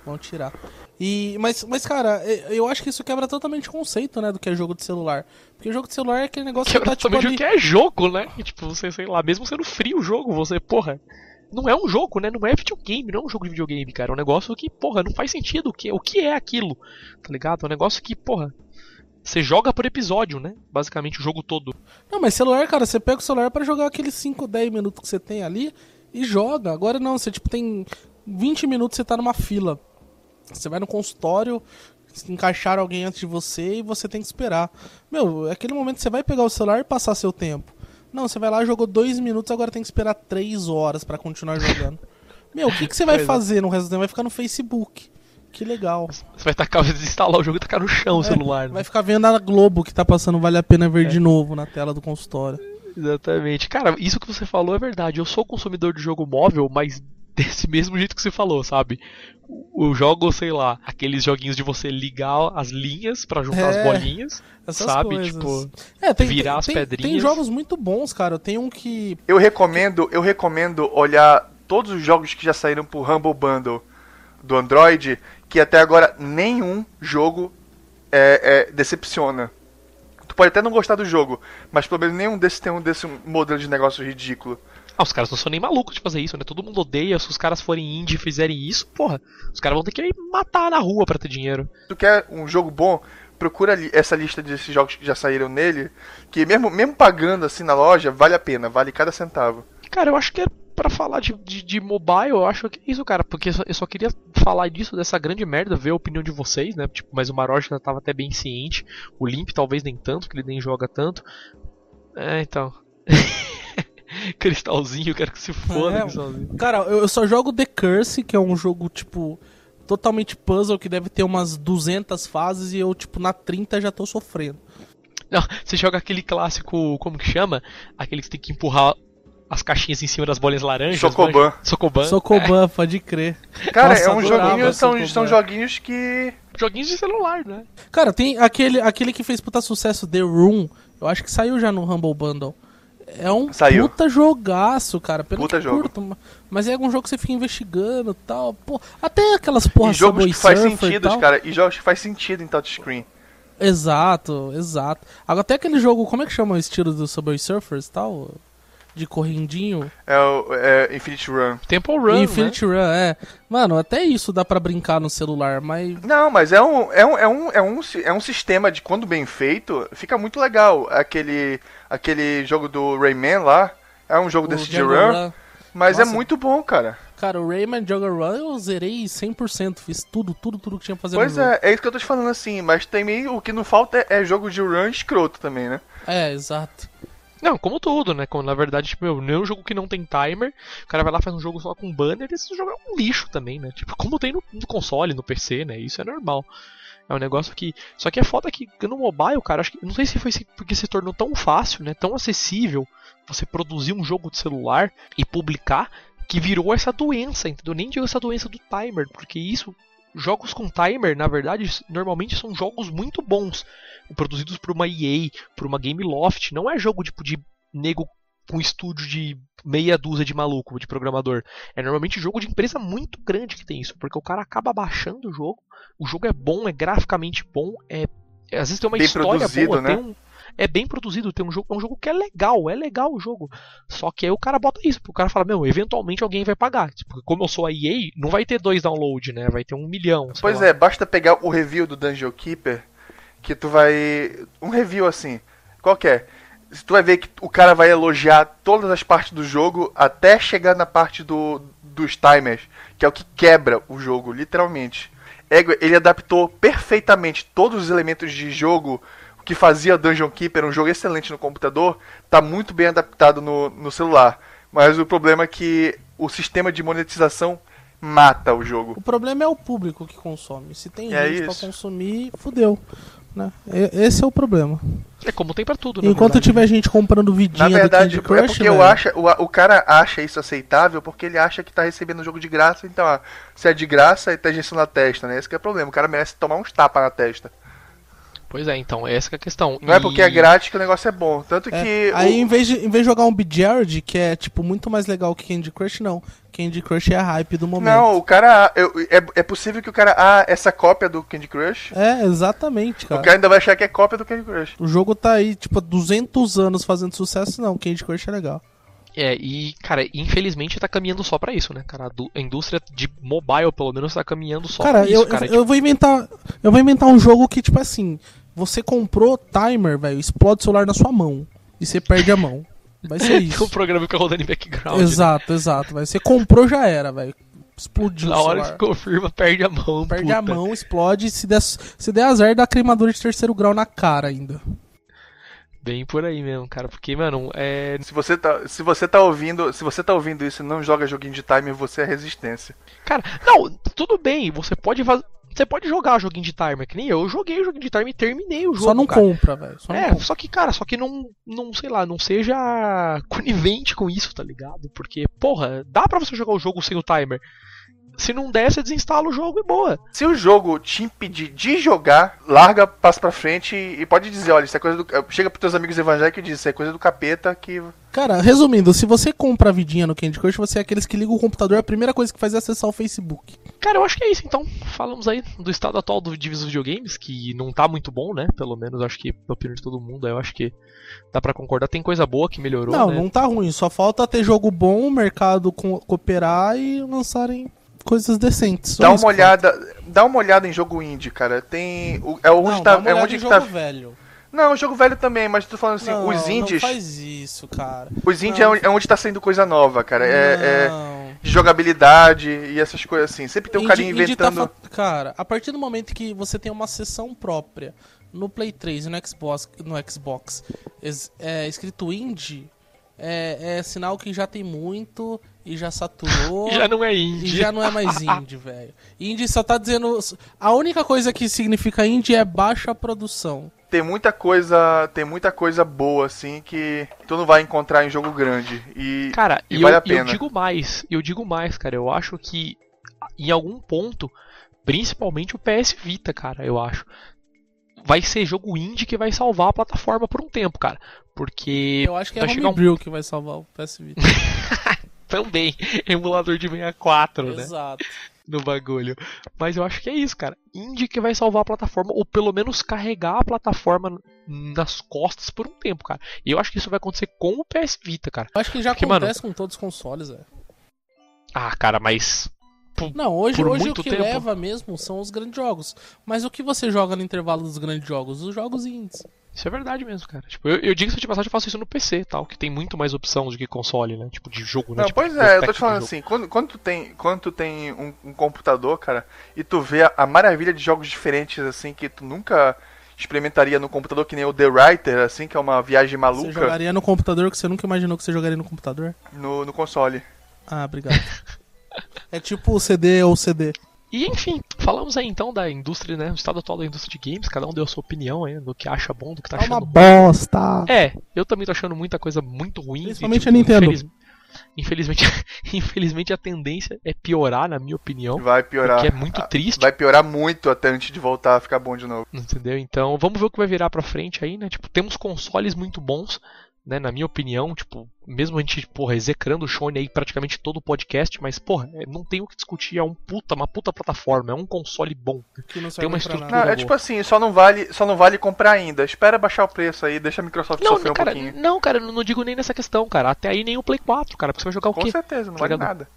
Vão tirar. E, mas, mas, cara, eu acho que isso quebra totalmente o conceito, né, do que é jogo de celular. Porque jogo de celular é aquele negócio Que que tá, tipo, totalmente ali... o que é jogo, né? Tipo, você, sei lá, mesmo sendo frio o jogo, você, porra. Não é um jogo, né? Não é videogame, não é um jogo de videogame, cara. É um negócio que, porra, não faz sentido. O que, o que é aquilo? Tá ligado? É um negócio que, porra. Você joga por episódio, né? Basicamente o jogo todo. Não, mas celular, cara, você pega o celular pra jogar aqueles 5, 10 minutos que você tem ali e joga. Agora não, você, tipo, tem 20 minutos você tá numa fila. Você vai no consultório, encaixaram alguém antes de você e você tem que esperar. Meu, é aquele momento você vai pegar o celular e passar seu tempo. Não, você vai lá, jogou dois minutos, agora tem que esperar três horas pra continuar jogando. Meu, o que, que você vai Pois é. fazer no resto do tempo? Vai ficar no Facebook. Que legal. Você vai tacar, desinstalar o jogo e tacar no chão o celular. né? Vai ficar vendo a Globo que tá passando, vale a pena É. ver de novo na tela do consultório. Exatamente. Cara, isso que você falou é verdade. Eu sou consumidor de jogo móvel, mas desse mesmo jeito que você falou, sabe? Eu jogo, sei lá, aqueles joguinhos de você ligar as linhas pra juntar as É, bolinhas, Essas sabe? coisas. Tipo, É, tem, virar tem, as tem- pedrinhas. Tem jogos muito bons, cara. Tem um que. Eu recomendo, eu recomendo olhar todos os jogos que já saíram pro Humble Bundle do Android, que até agora nenhum jogo é, é, decepciona. Tu pode até não gostar do jogo, mas pelo menos nenhum desses tem um desse modelo de negócio ridículo. Ah, os caras não são nem malucos de fazer isso, né? Todo mundo odeia. Se os caras forem indie e fizerem isso, porra, os caras vão ter que ir matar na rua pra ter dinheiro. Se tu quer um jogo bom, procura ali essa lista desses jogos que já saíram nele, que mesmo, mesmo pagando assim na loja, vale a pena, vale cada centavo. Cara, eu acho que é pra falar de, de, de mobile, eu acho que é isso, cara, porque eu só, eu só queria falar disso, dessa grande merda, ver a opinião de vocês, né? Tipo, mas o Maroja já tava até bem ciente, o Limp talvez nem tanto, que ele nem joga tanto. É, então. Cristalzinho, eu quero que se foda, É, Cristalzinho. Cara, eu eu só jogo The Curse, que é um jogo, tipo, totalmente puzzle, que deve ter umas 200 fases e eu, tipo, na 30 já tô sofrendo. Não, você joga aquele clássico, como que chama? Aquele que você tem que empurrar as caixinhas em cima das bolinhas laranjas. Socoban. Socoban. Socoban, pode crer. Cara, Nossa, é um joguinho, são, Socoban. são joguinhos que. É, joguinhos de celular, né? Cara, tem aquele, aquele que fez puta sucesso, The Room, eu acho que saiu já no Humble Bundle. É um Saiu. puta jogaço, cara. Pelo Puta jogo. curto, ma- mas é algum jogo que você fica investigando e tal. Pô, até aquelas porra e jogos Subway que faz e sentido, cara. E jogos que faz sentido em touchscreen. Exato, exato. Agora até aquele jogo, como é que chama o estilo do Subway Surfers e tal? De correndinho. É o é Infinite Run. Temple Run, Infinite Run, é. Mano, até isso dá pra brincar no celular, mas. Não, mas é um, é um, é um, é um, é um sistema de quando bem feito, fica muito legal. Aquele, aquele jogo do Rayman lá, é um jogo o desse de run, Run- mas é Nossa. muito bom, cara. Cara, o Rayman Juggle Run eu zerei 100%, fiz tudo, tudo, tudo que tinha pra fazer Pois no jogo. é, é isso que eu tô te falando assim, mas também o que não falta é, é jogo de run escroto também, né? É, exato. Não, como tudo, né? Como, na verdade, tipo, meu, é um jogo que não tem timer, o cara vai lá faz um jogo só com banner, esse jogo é um lixo também, né? Tipo, como tem no, no console, no PC, né? Isso é normal. É um negócio que. Só que é que no mobile, cara, acho que. Não sei se foi porque se tornou tão fácil, né? Tão acessível você produzir um jogo de celular e publicar que virou essa doença, entendeu? Nem digo essa doença do timer, porque isso. Jogos com timer, na verdade, normalmente são jogos muito bons produzidos por uma EA, por uma Game Loft, não é jogo tipo de nego com estúdio de meia dúzia de maluco, de programador. É normalmente jogo de empresa muito grande que tem isso, porque o cara acaba baixando o jogo, o jogo é bom, é graficamente bom, é, às vezes tem uma Bem história boa, né? tem um é bem produzido, tem um jogo, é um jogo que é legal, é legal o jogo. Só que aí o cara bota isso, porque o cara fala, meu, eventualmente alguém vai pagar. Porque como eu sou a EA, não vai ter dois download, né? Vai ter um milhão. Pois lá. é, basta pegar o review do Dungeon Keeper, que tu vai. Um review assim, qualquer. Tu vai ver que o cara vai elogiar todas as partes do jogo até chegar na parte do, dos timers, que é o que quebra o jogo, literalmente. Ego, Ele adaptou perfeitamente todos os elementos de jogo que fazia Dungeon Keeper um jogo excelente no computador, tá muito bem adaptado no, no celular. Mas o problema é que o sistema de monetização mata o jogo. O problema é o público que consome. Se tem É gente pra isso. consumir, fudeu. Né? Esse é o problema. É como tem pra tudo, né? Enquanto tiver gente comprando vidinha Na verdade, é Crush, porque eu velho, acho, o, o cara acha isso aceitável porque ele acha que tá recebendo o jogo de graça, então, ó, se é de graça, ele tá injeção na testa, né? Esse que é o problema, o cara merece tomar uns tapas na testa. Pois é, então, essa que é a questão. Não é E- porque é grátis que o negócio é bom. Tanto É, que. Aí, o- em vez, de, em vez de jogar um Bejared, que é, tipo, muito mais legal que Candy Crush, não. Candy Crush é a hype do momento. Não, o cara. eu- é, é possível que o cara. Ah, essa cópia do Candy Crush. É, exatamente, O cara. cara ainda vai achar que é cópia do Candy Crush. O jogo tá aí, tipo, há 200 anos fazendo sucesso, não. Candy Crush é legal. É, e, cara, infelizmente tá caminhando só pra isso, né, cara? A, indústria de mobile, pelo menos, tá caminhando só cara, pra isso, eu, cara. eu, eu vou inventar. Eu vou inventar um jogo que, tipo assim, você comprou timer, velho, explode o celular na sua mão. E você perde a mão. Vai ser Tipo, isso. um programa que fica rodando em background. né? exato, exato. Vai. Você comprou já era, velho. explodiu Na o hora que confirma, perde a mão. Perde puta. a mão, explode. Se der, se der azar, dá cremador de terceiro grau na cara ainda. Bem por aí mesmo, cara. Porque, mano, é. Se você tá, se você tá ouvindo, se você tá ouvindo isso e não joga joguinho de timer, você é resistência. Cara, não, tudo bem, você pode Você pode jogar joguinho de timer, que nem eu. Eu joguei o joguinho de timer e terminei o jogo. Só não cara. compra, velho. É, compra. só que, cara, só que não, não, sei lá, não seja conivente com isso, tá ligado? Porque, porra, dá pra você jogar o jogo sem o timer. Se não der, você desinstala o jogo e boa. Se o jogo te impedir de jogar, larga, passa pra frente e, pode dizer, olha, isso é coisa do. Chega pros teus amigos evangélicos e diz, isso é coisa do capeta que. Cara, resumindo, se você compra a vidinha no Candy Crush, você é aqueles que ligam o computador, a primeira coisa que faz é acessar o Facebook. Cara, eu acho que é isso, então. Falamos aí do estado atual do de videogames, que não tá muito bom, né? Pelo menos acho que, na opinião de todo mundo, eu acho que dá pra concordar. Tem coisa boa que melhorou, não, né? não tá ruim. Só falta ter jogo bom, o mercado co- cooperar e lançarem coisas decentes. Dá uma olhada. Dá uma olhada em jogo indie, cara. Tem. É onde Não, tá. É onde que jogo tá. velho. Não, o jogo velho também, mas tô falando assim, não, os indies. Não faz isso, cara. Os indies Não. é onde- é onde tá saindo coisa nova, cara. É, é Não. de jogabilidade e essas coisas assim. Sempre tem um indie tá inventando. fa- Cara, a partir do momento que você tem uma sessão própria no Play 3 e no Xbox, no Xbox é, escrito indie, é, é sinal que já tem muito e já saturou. Já não é E indie. já não é mais indie, velho. Indie só tá dizendo. A única coisa que significa indie é baixa produção. Tem muita coisa. Tem muita coisa boa, assim, que tu não vai encontrar em jogo grande. E. Cara, E e vale eu, a pena. eu digo mais, eu digo mais, cara. Eu acho que em algum ponto, principalmente o PS Vita, cara, eu acho. Vai ser jogo indie que vai salvar a plataforma por um tempo, cara. Porque Eu acho que é vai chegar um Homebrew que vai salvar o PS Vita. também emulador de 64, né? Exato. no bagulho. Mas eu acho que é isso, cara. Indie que vai salvar a plataforma, ou pelo menos carregar a plataforma nas costas por um tempo, cara. E eu acho que isso vai acontecer com o PS Vita, cara. Eu acho que já Porque, mano- acontece com todos os consoles, velho. Ah, cara, mas. Não, hoje, Por hoje o que tempo. leva mesmo são os grandes jogos. Mas o que você joga no intervalo dos grandes jogos? Os jogos indies. Isso é verdade mesmo, cara. Tipo, eu, eu digo se de passagem eu faço isso no PC, tal, que tem muito mais opção do que console, né? Tipo, de jogo, né? Não, Tipo, pois é, eu tô te falando assim, quando, quando tu tem, quando tu tem um, um computador, cara, e tu vê a, a maravilha de jogos diferentes, assim, que tu nunca experimentaria no computador, que nem o The Writer, assim, que é uma viagem Você maluca, jogaria no computador que você nunca imaginou que você jogaria no computador? no, no console. Ah, obrigado. é tipo o CD ou CD. E enfim, falamos aí então da indústria, né? O estado atual da indústria de games, cada um deu a sua opinião aí, do que acha bom, do que tá É uma achando ruim. bosta. É, eu também tô achando muita coisa muito ruim. Principalmente e, tipo, a Nintendo. infeliz- Infelizmente, infelizmente a tendência é piorar, na minha opinião. Vai piorar. Que é muito Ah, triste. Vai piorar muito até antes de voltar a ficar bom de novo. Entendeu? Então, vamos ver o que vai virar pra frente aí, né? Tipo, temos consoles muito bons, né? Na minha opinião, tipo, mesmo a gente, porra, execrando o Shone aí praticamente todo o podcast, mas, porra, é, não tem o que discutir, é um puta, uma puta plataforma, é um console bom. Que não Tem uma estrutura- Não, é tipo assim, só não vale, só não vale comprar ainda. Espera baixar o preço aí, deixa a Microsoft Não, sofrer um cara, pouquinho. não, cara, eu não digo nem nessa questão, cara. Até aí nem o Play 4, cara, porque você vai jogar o Com quê? certeza, não Tá vale nada.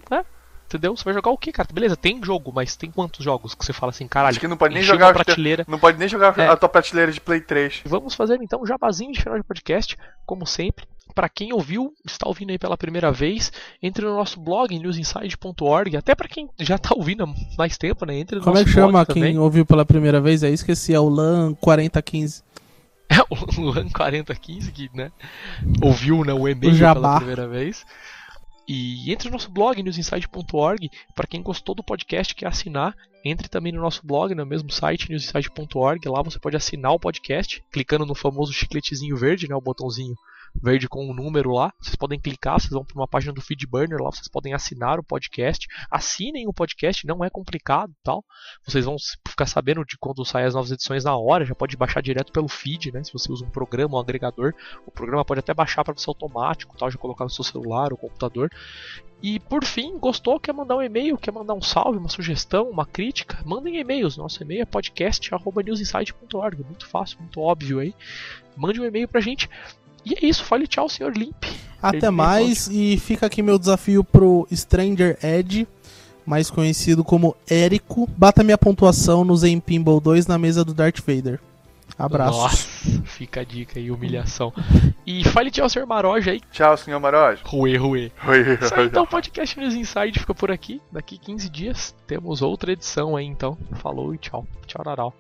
Entendeu? Você vai jogar o quê, cara? Beleza, tem jogo, mas tem quantos jogos que você fala assim, caralho? Acho que não pode nem jogar prateleira. Não pode nem jogar É. a tua prateleira de Play 3. Vamos fazer então um jabazinho de final de podcast, como sempre. Pra quem ouviu, está ouvindo aí pela primeira vez, entre no nosso blog newsinside.org, até pra quem já tá ouvindo há mais tempo, né? Entre no Como é nosso que chama quem também. ouviu pela primeira vez? Aí esqueci, é o LAN 4015. É o Luan 4015 que, né, ouviu né, o e-mail O jabá. pela primeira vez. E entre no nosso blog, newsinside.org, para quem gostou do podcast quer assinar, entre também no nosso blog, no mesmo site, newsinside.org, lá você pode assinar o podcast, clicando no famoso chicletezinho verde, né, o botãozinho verde com o número lá. Vocês podem clicar, vocês vão para uma página do Feedburner, lá vocês podem assinar o podcast. Assinem o podcast, não é complicado, tal. Vocês vão ficar sabendo de quando saem as novas edições na hora, já pode baixar direto pelo feed, né? Se você usa um programa, um agregador, o programa pode até baixar para você automático, tal, já colocar no seu celular ou computador. E por fim, gostou, quer mandar um e-mail, quer mandar um salve, uma sugestão, uma crítica, mandem e-mails. Nosso e-mail é podcast@newsinsight.org, muito fácil, muito óbvio aí. Mande um e-mail pra gente. E é isso, fale tchau, senhor Limp. Até Terminei mais e fica aqui meu desafio pro Stranger Edge, mais conhecido como Érico. Bata minha pontuação no Zen Pinball 2 na mesa do Darth Vader. Abraço. Nossa, fica a dica aí, humilhação. E fale tchau, Sr. Maroja aí. Tchau, senhor Maroja. Ruê, ruê. Isso aí, então, o podcast News Inside fica por aqui. Daqui 15 dias temos outra edição aí, então. Falou e tchau. Tchau, Naral.